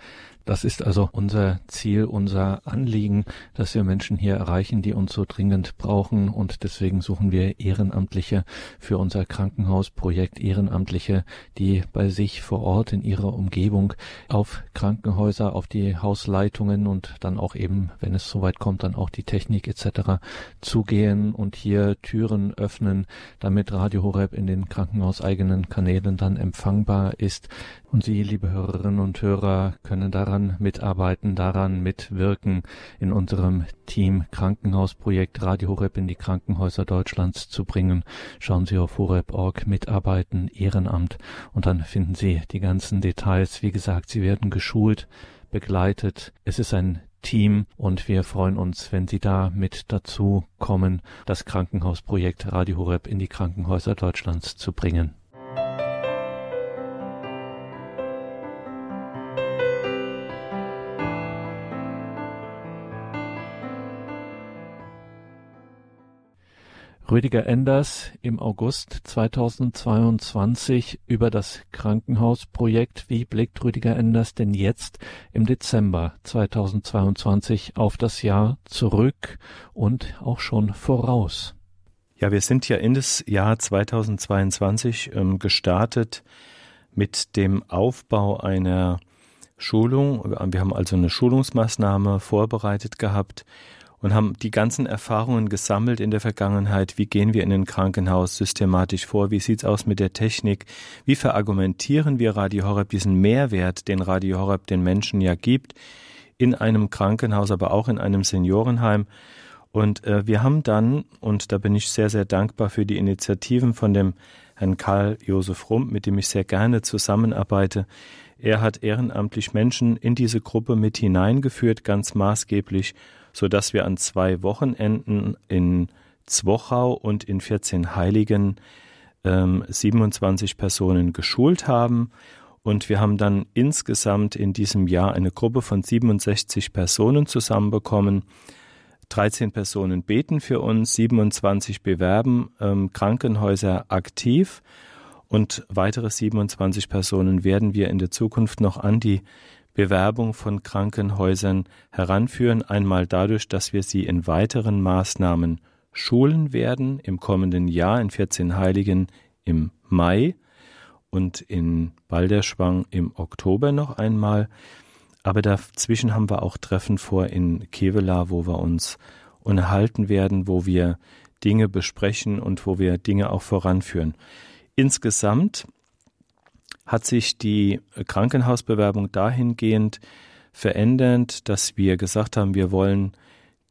Das ist also unser Ziel, unser Anliegen, dass wir Menschen hier erreichen, die uns so dringend brauchen. Und deswegen suchen wir Ehrenamtliche für unser Krankenhausprojekt, Ehrenamtliche, die bei sich vor Ort in ihrer Umgebung auf Krankenhäuser, auf die Hausleitungen und dann auch eben, wenn es soweit kommt, dann auch die Technik etc. zugehen und hier Türen öffnen, damit Radio Horeb in den krankenhauseigenen Kanälen dann empfangbar ist. Und Sie, liebe Hörerinnen und Hörer, können daran mitarbeiten, daran mitwirken, in unserem Team Krankenhausprojekt Radio Horeb in die Krankenhäuser Deutschlands zu bringen. Schauen Sie auf horeb.org, mitarbeiten, Ehrenamt und dann finden Sie die ganzen Details. Wie gesagt, Sie werden geschult, begleitet. Es ist ein Team und wir freuen uns, wenn Sie da mit dazu kommen, das Krankenhausprojekt Radio Horeb in die Krankenhäuser Deutschlands zu bringen. Rüdiger Enders im August 2022 über das Krankenhausprojekt. Wie blickt Rüdiger Enders denn jetzt im Dezember 2022 auf das Jahr zurück und auch schon voraus? Ja, wir sind ja in das Jahr 2022 ähm, gestartet mit dem Aufbau einer Schulung. Wir haben also eine Schulungsmaßnahme vorbereitet gehabt und haben die ganzen Erfahrungen gesammelt in der Vergangenheit. Wie gehen wir in ein Krankenhaus systematisch vor? Wie sieht's aus mit der Technik? Wie verargumentieren wir Radio Horeb diesen Mehrwert, den Radio Horeb den Menschen ja gibt, in einem Krankenhaus, aber auch in einem Seniorenheim? Und äh, wir haben dann, und da bin ich sehr, sehr dankbar für die Initiativen von dem Herrn Karl Josef Rump, mit dem ich sehr gerne zusammenarbeite. Er hat ehrenamtlich Menschen in diese Gruppe mit hineingeführt, ganz maßgeblich so dass wir an zwei Wochenenden in Zwochau und in 14 Heiligen ähm, 27 Personen geschult haben. Und wir haben dann insgesamt in diesem Jahr eine Gruppe von 67 Personen zusammenbekommen. 13 Personen beten für uns, 27 bewerben ähm, Krankenhäuser aktiv und weitere 27 Personen werden wir in der Zukunft noch an die Bewerbung von Krankenhäusern heranführen, einmal dadurch, dass wir sie in weiteren Maßnahmen schulen werden im kommenden Jahr in 14 Heiligen im Mai und in Balderschwang im Oktober noch einmal. Aber dazwischen haben wir auch Treffen vor in Kevela, wo wir uns unterhalten werden, wo wir Dinge besprechen und wo wir Dinge auch voranführen. Insgesamt hat sich die Krankenhausbewerbung dahingehend verändert, dass wir gesagt haben, wir wollen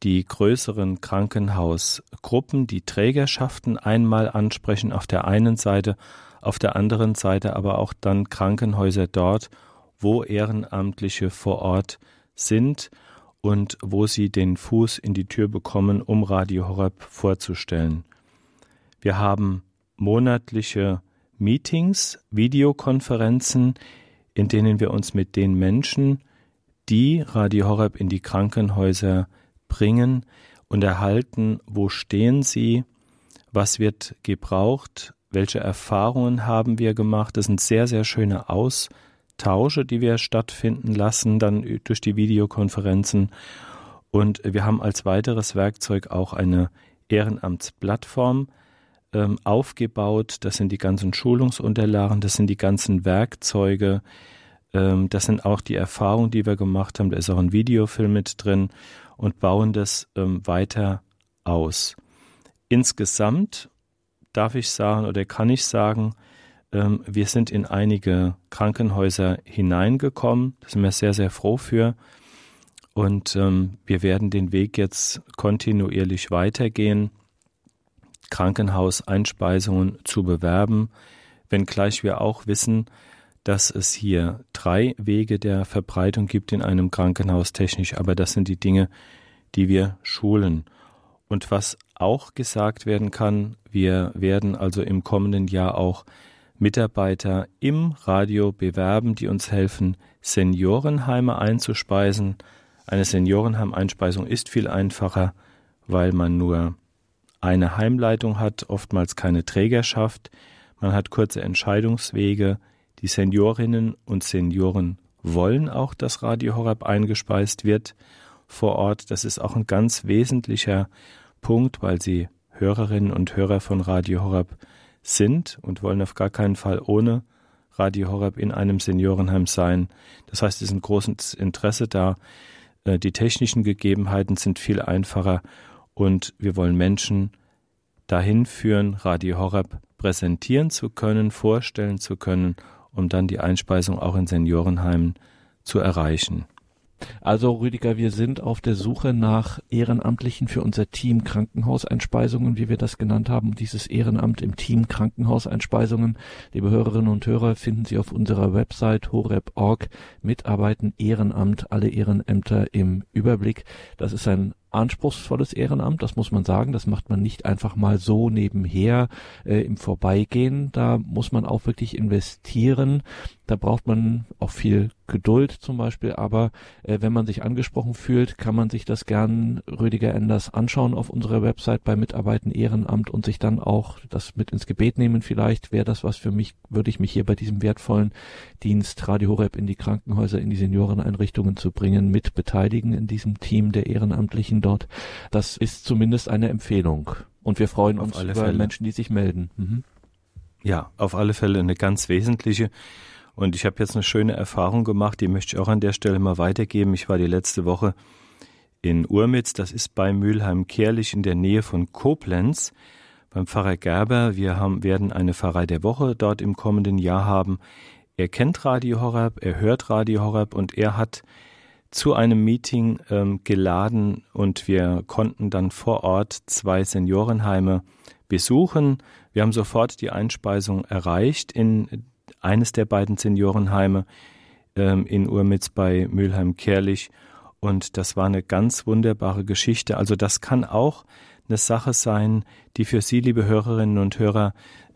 die größeren Krankenhausgruppen, die Trägerschaften einmal ansprechen auf der einen Seite, auf der anderen Seite aber auch dann Krankenhäuser dort, wo Ehrenamtliche vor Ort sind und wo sie den Fuß in die Tür bekommen, um Radio Horeb vorzustellen. Wir haben monatliche Meetings, Videokonferenzen, in denen wir uns mit den Menschen, die Radio Horeb in die Krankenhäuser bringen, und erhalten, wo stehen sie, was wird gebraucht, welche Erfahrungen haben wir gemacht. Das sind sehr, sehr schöne Austausche, die wir stattfinden lassen, dann durch die Videokonferenzen. Und wir haben als weiteres Werkzeug auch eine Ehrenamtsplattform ähm, aufgebaut. Das sind die ganzen Schulungsunterlagen, das sind die ganzen Werkzeuge, ähm, das sind auch die Erfahrungen, die wir gemacht haben. Da ist auch ein Videofilm mit drin und bauen das ähm, weiter aus. Insgesamt darf ich sagen oder kann ich sagen, ähm, wir sind in einige Krankenhäuser hineingekommen. Da sind wir sehr, sehr froh für. Und ähm, wir werden den Weg jetzt kontinuierlich weitergehen. Krankenhauseinspeisungen zu bewerben, wenngleich wir auch wissen, dass es hier drei Wege der Verbreitung gibt in einem Krankenhaus technisch, aber das sind die Dinge, die wir schulen. Und was auch gesagt werden kann, wir werden also im kommenden Jahr auch Mitarbeiter im Radio bewerben, die uns helfen, Seniorenheime einzuspeisen. Eine Seniorenheimeinspeisung ist viel einfacher, weil man nur eine Heimleitung hat, oftmals keine Trägerschaft, man hat kurze Entscheidungswege, die Seniorinnen und Senioren wollen auch, dass Radio Horeb eingespeist wird vor Ort. Das ist auch ein ganz wesentlicher Punkt, weil sie Hörerinnen und Hörer von Radio Horeb sind und wollen auf gar keinen Fall ohne Radio Horeb in einem Seniorenheim sein. Das heißt, es ist ein großes Interesse da. Äh, die technischen Gegebenheiten sind viel einfacher und wir wollen Menschen dahin führen, Radio Horeb präsentieren zu können, vorstellen zu können, um dann die Einspeisung auch in Seniorenheimen zu erreichen. Also Rüdiger, wir sind auf der Suche nach Ehrenamtlichen für unser Team Krankenhauseinspeisungen, wie wir das genannt haben. Dieses Ehrenamt im Team Krankenhauseinspeisungen, liebe Hörerinnen und Hörer, finden Sie auf unserer Website horeb.org. Mitarbeiten Ehrenamt, alle Ehrenämter im Überblick. Das ist ein anspruchsvolles Ehrenamt, das muss man sagen. Das macht man nicht einfach mal so nebenher äh, im Vorbeigehen. Da muss man auch wirklich investieren. Da braucht man auch viel Geduld zum Beispiel, aber äh, wenn man sich angesprochen fühlt, kann man sich das gern Rüdiger Enders anschauen auf unserer Website bei Mitarbeiten Ehrenamt und sich dann auch das mit ins Gebet nehmen vielleicht. Wäre das was für mich, würde ich mich hier bei diesem wertvollen Dienst Radio Horeb in die Krankenhäuser, in die Senioreneinrichtungen zu bringen, mit beteiligen in diesem Team der Ehrenamtlichen dort. Das ist zumindest eine Empfehlung. Und wir freuen auf uns über Fälle. Menschen, die sich melden. Mhm. Ja, auf alle Fälle eine ganz wesentliche. Und ich habe jetzt eine schöne Erfahrung gemacht, die möchte ich auch an der Stelle mal weitergeben. Ich war die letzte Woche in Urmitz, das ist bei Mülheim-Kerlich in der Nähe von Koblenz, beim Pfarrer Gerber. Wir haben, werden eine Pfarrei der Woche dort im kommenden Jahr haben. Er kennt Radio Horeb, er hört Radio Horeb und er hat zu einem Meeting ähm, geladen und wir konnten dann vor Ort zwei Seniorenheime besuchen. Wir haben sofort die Einspeisung erreicht in eines der beiden Seniorenheime ähm, in Urmitz bei Mülheim-Kerlich. Und das war eine ganz wunderbare Geschichte. Also das kann auch eine Sache sein, die für Sie, liebe Hörerinnen und Hörer,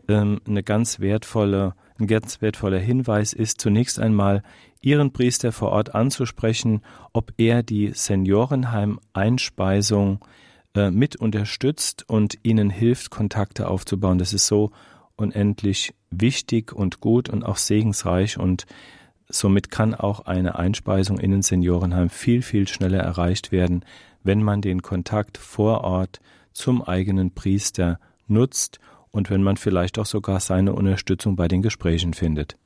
ähm, eine ganz wertvolle, ein ganz wertvoller Hinweis ist, zunächst einmal Ihren Priester vor Ort anzusprechen, ob er die Seniorenheim-Einspeisung äh, mit unterstützt und Ihnen hilft, Kontakte aufzubauen. Das ist so unendlich wichtig und gut und auch segensreich und somit kann auch eine Einspeisung in den Seniorenheim viel, viel schneller erreicht werden, wenn man den Kontakt vor Ort zum eigenen Priester nutzt und wenn man vielleicht auch sogar seine Unterstützung bei den Gesprächen findet.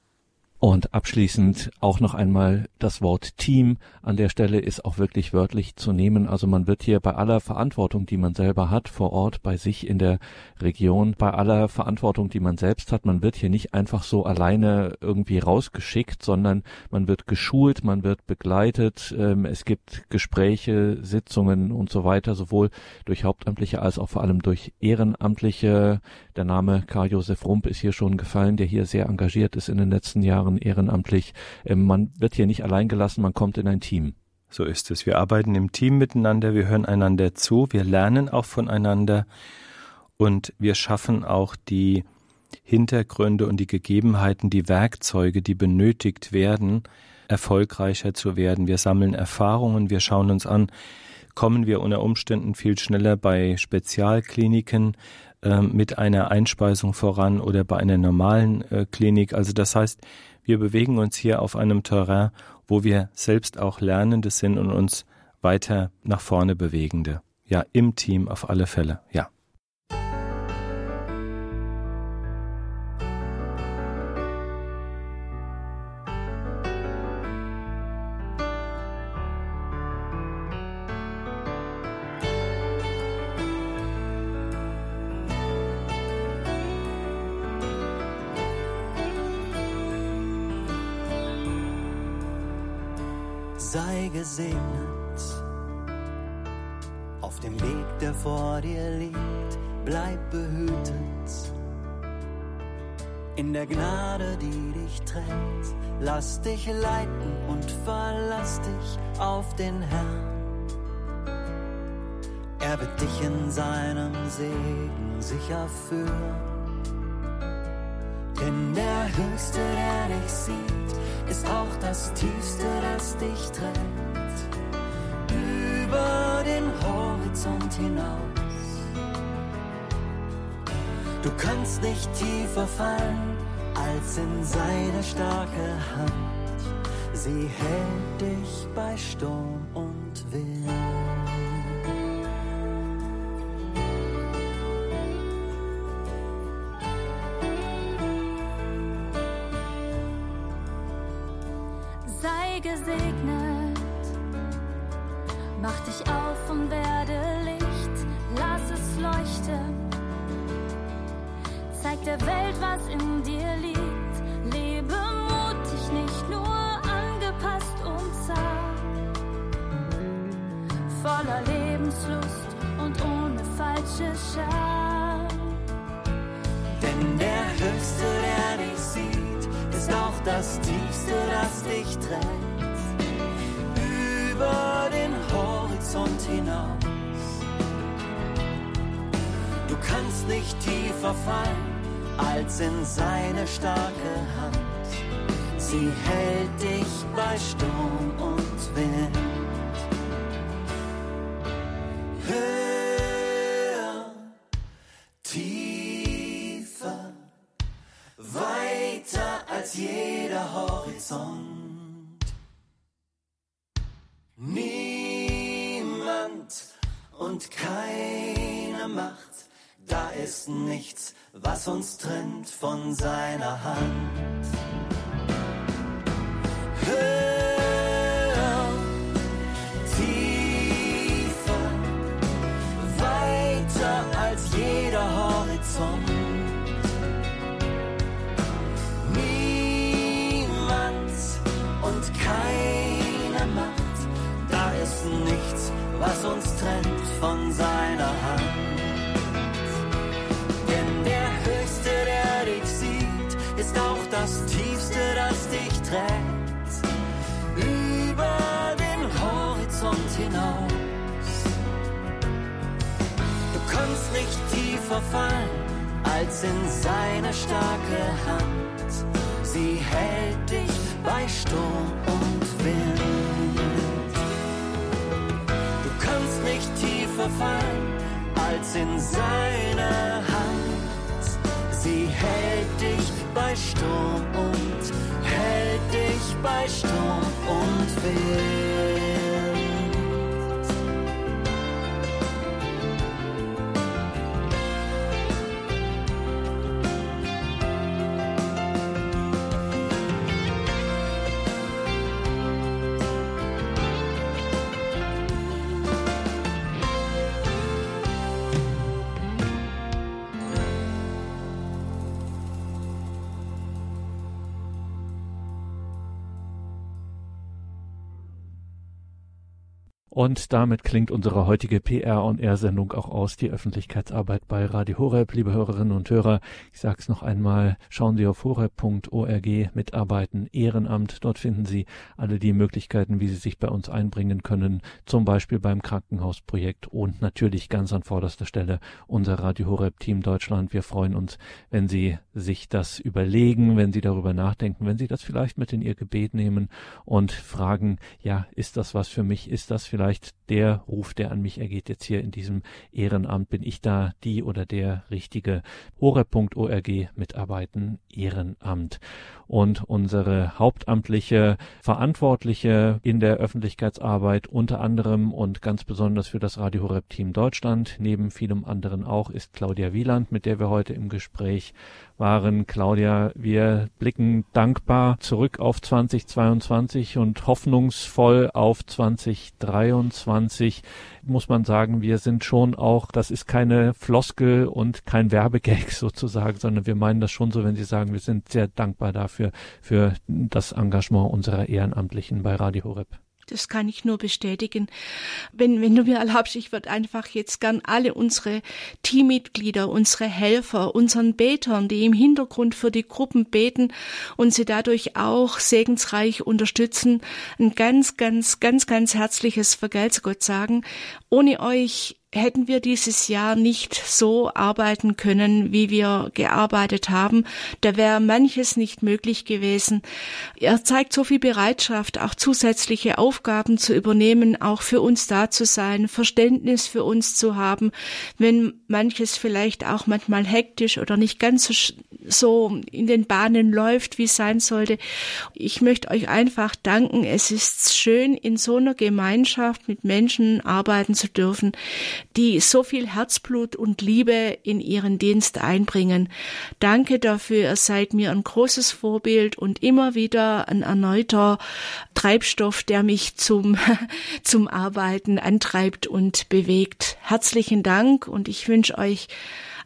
Und abschließend auch noch einmal das Wort Team an der Stelle ist auch wirklich wörtlich zu nehmen. Also man wird hier bei aller Verantwortung, die man selber hat, vor Ort, bei sich in der Region, bei aller Verantwortung, die man selbst hat, man wird hier nicht einfach so alleine irgendwie rausgeschickt, sondern man wird geschult, man wird begleitet. Ähm, es gibt Gespräche, Sitzungen und so weiter, sowohl durch Hauptamtliche als auch vor allem durch Ehrenamtliche. Der Name Karl Josef Rump ist hier schon gefallen, der hier sehr engagiert ist in den letzten Jahren ehrenamtlich. Ähm, man wird hier nicht allein gelassen, man kommt in ein Team. So ist es. Wir arbeiten im Team miteinander, wir hören einander zu, wir lernen auch voneinander und wir schaffen auch die Hintergründe und die Gegebenheiten, die Werkzeuge, die benötigt werden, erfolgreicher zu werden. Wir sammeln Erfahrungen, wir schauen uns an, kommen wir unter Umständen viel schneller bei Spezialkliniken mit einer Einspeisung voran oder bei einer normalen äh, Klinik. Also das heißt, wir bewegen uns hier auf einem Terrain, wo wir selbst auch Lernende sind und uns weiter nach vorne bewegende. Ja, im Team auf alle Fälle, ja. Nicht tiefer fallen als in seine starke Hand. Sie hält dich bei Sturm und Wind. Höher, tiefer, weiter als jeder Horizont. Niemand und da ist nichts, was uns trennt von seiner Hand. Höher, tiefer, weiter als jeder Horizont. Niemand und keine Macht, da ist nichts, was uns trennt trägt. Über den Horizont hinaus. Du kannst nicht tiefer fallen als in seine starke Hand. Sie hält dich bei Sturm und Wind. Du kannst nicht tiefer fallen als in seine Hand. Sie hält dich bei Sturm und hält dich bei Sturm und Wind. Und damit klingt unsere heutige PR- und R-Sendung auch aus, die Öffentlichkeitsarbeit bei Radio Horeb. Liebe Hörerinnen und Hörer, ich sage es noch einmal, schauen Sie auf horeb.org, mitarbeiten, Ehrenamt. Dort finden Sie alle die Möglichkeiten, wie Sie sich bei uns einbringen können, zum Beispiel beim Krankenhausprojekt und natürlich ganz an vorderster Stelle unser Radio Horeb Team Deutschland. Wir freuen uns, wenn Sie sich das überlegen, wenn Sie darüber nachdenken, wenn Sie das vielleicht mit in Ihr Gebet nehmen und fragen, ja, ist das was für mich? Ist das vielleicht starkt der Ruf, der an mich ergeht, jetzt hier in diesem Ehrenamt, bin ich da die oder der richtige horeb.org mitarbeiten Ehrenamt. Und unsere hauptamtliche Verantwortliche in der Öffentlichkeitsarbeit unter anderem und ganz besonders für das Radio Horeb Team Deutschland, neben vielem anderen auch, ist Claudia Wieland, mit der wir heute im Gespräch waren. Claudia, wir blicken dankbar zurück auf 2022 und hoffnungsvoll auf 2023 muss man sagen, wir sind schon auch, das ist keine Floskel und kein Werbegag sozusagen, sondern wir meinen das schon so, wenn Sie sagen, wir sind sehr dankbar dafür, für das Engagement unserer Ehrenamtlichen bei Radio Horeb. Das kann ich nur bestätigen. Wenn, wenn du mir erlaubst, ich würde einfach jetzt gern alle unsere Teammitglieder, unsere Helfer, unseren Betern, die im Hintergrund für die Gruppen beten und sie dadurch auch segensreich unterstützen, ein ganz, ganz, ganz, ganz herzliches Vergelt's Gott sagen. Ohne euch hätten wir dieses Jahr nicht so arbeiten können, wie wir gearbeitet haben. Da wäre manches nicht möglich gewesen. Er zeigt so viel Bereitschaft, auch zusätzliche Aufgaben zu übernehmen, auch für uns da zu sein, Verständnis für uns zu haben, wenn manches vielleicht auch manchmal hektisch oder nicht ganz so, so in den Bahnen läuft, wie es sein sollte. Ich möchte euch einfach danken. Es ist schön, in so einer Gemeinschaft mit Menschen arbeiten zu dürfen, die so viel Herzblut und Liebe in ihren Dienst einbringen. Danke dafür, ihr seid mir ein großes Vorbild und immer wieder ein erneuter Treibstoff, der mich zum, zum Arbeiten antreibt und bewegt. Herzlichen Dank und ich wünsche euch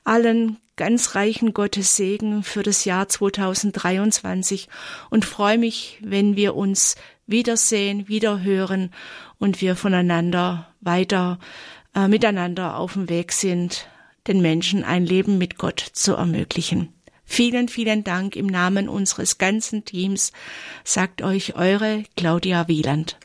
allen ganz reichen Gottes Segen für das Jahr 2023 und freue mich, wenn wir uns wiedersehen, wiederhören und wir voneinander weiter äh, miteinander auf dem Weg sind, den Menschen ein Leben mit Gott zu ermöglichen. Vielen, vielen Dank im Namen unseres ganzen Teams, sagt euch eure Claudia Wieland.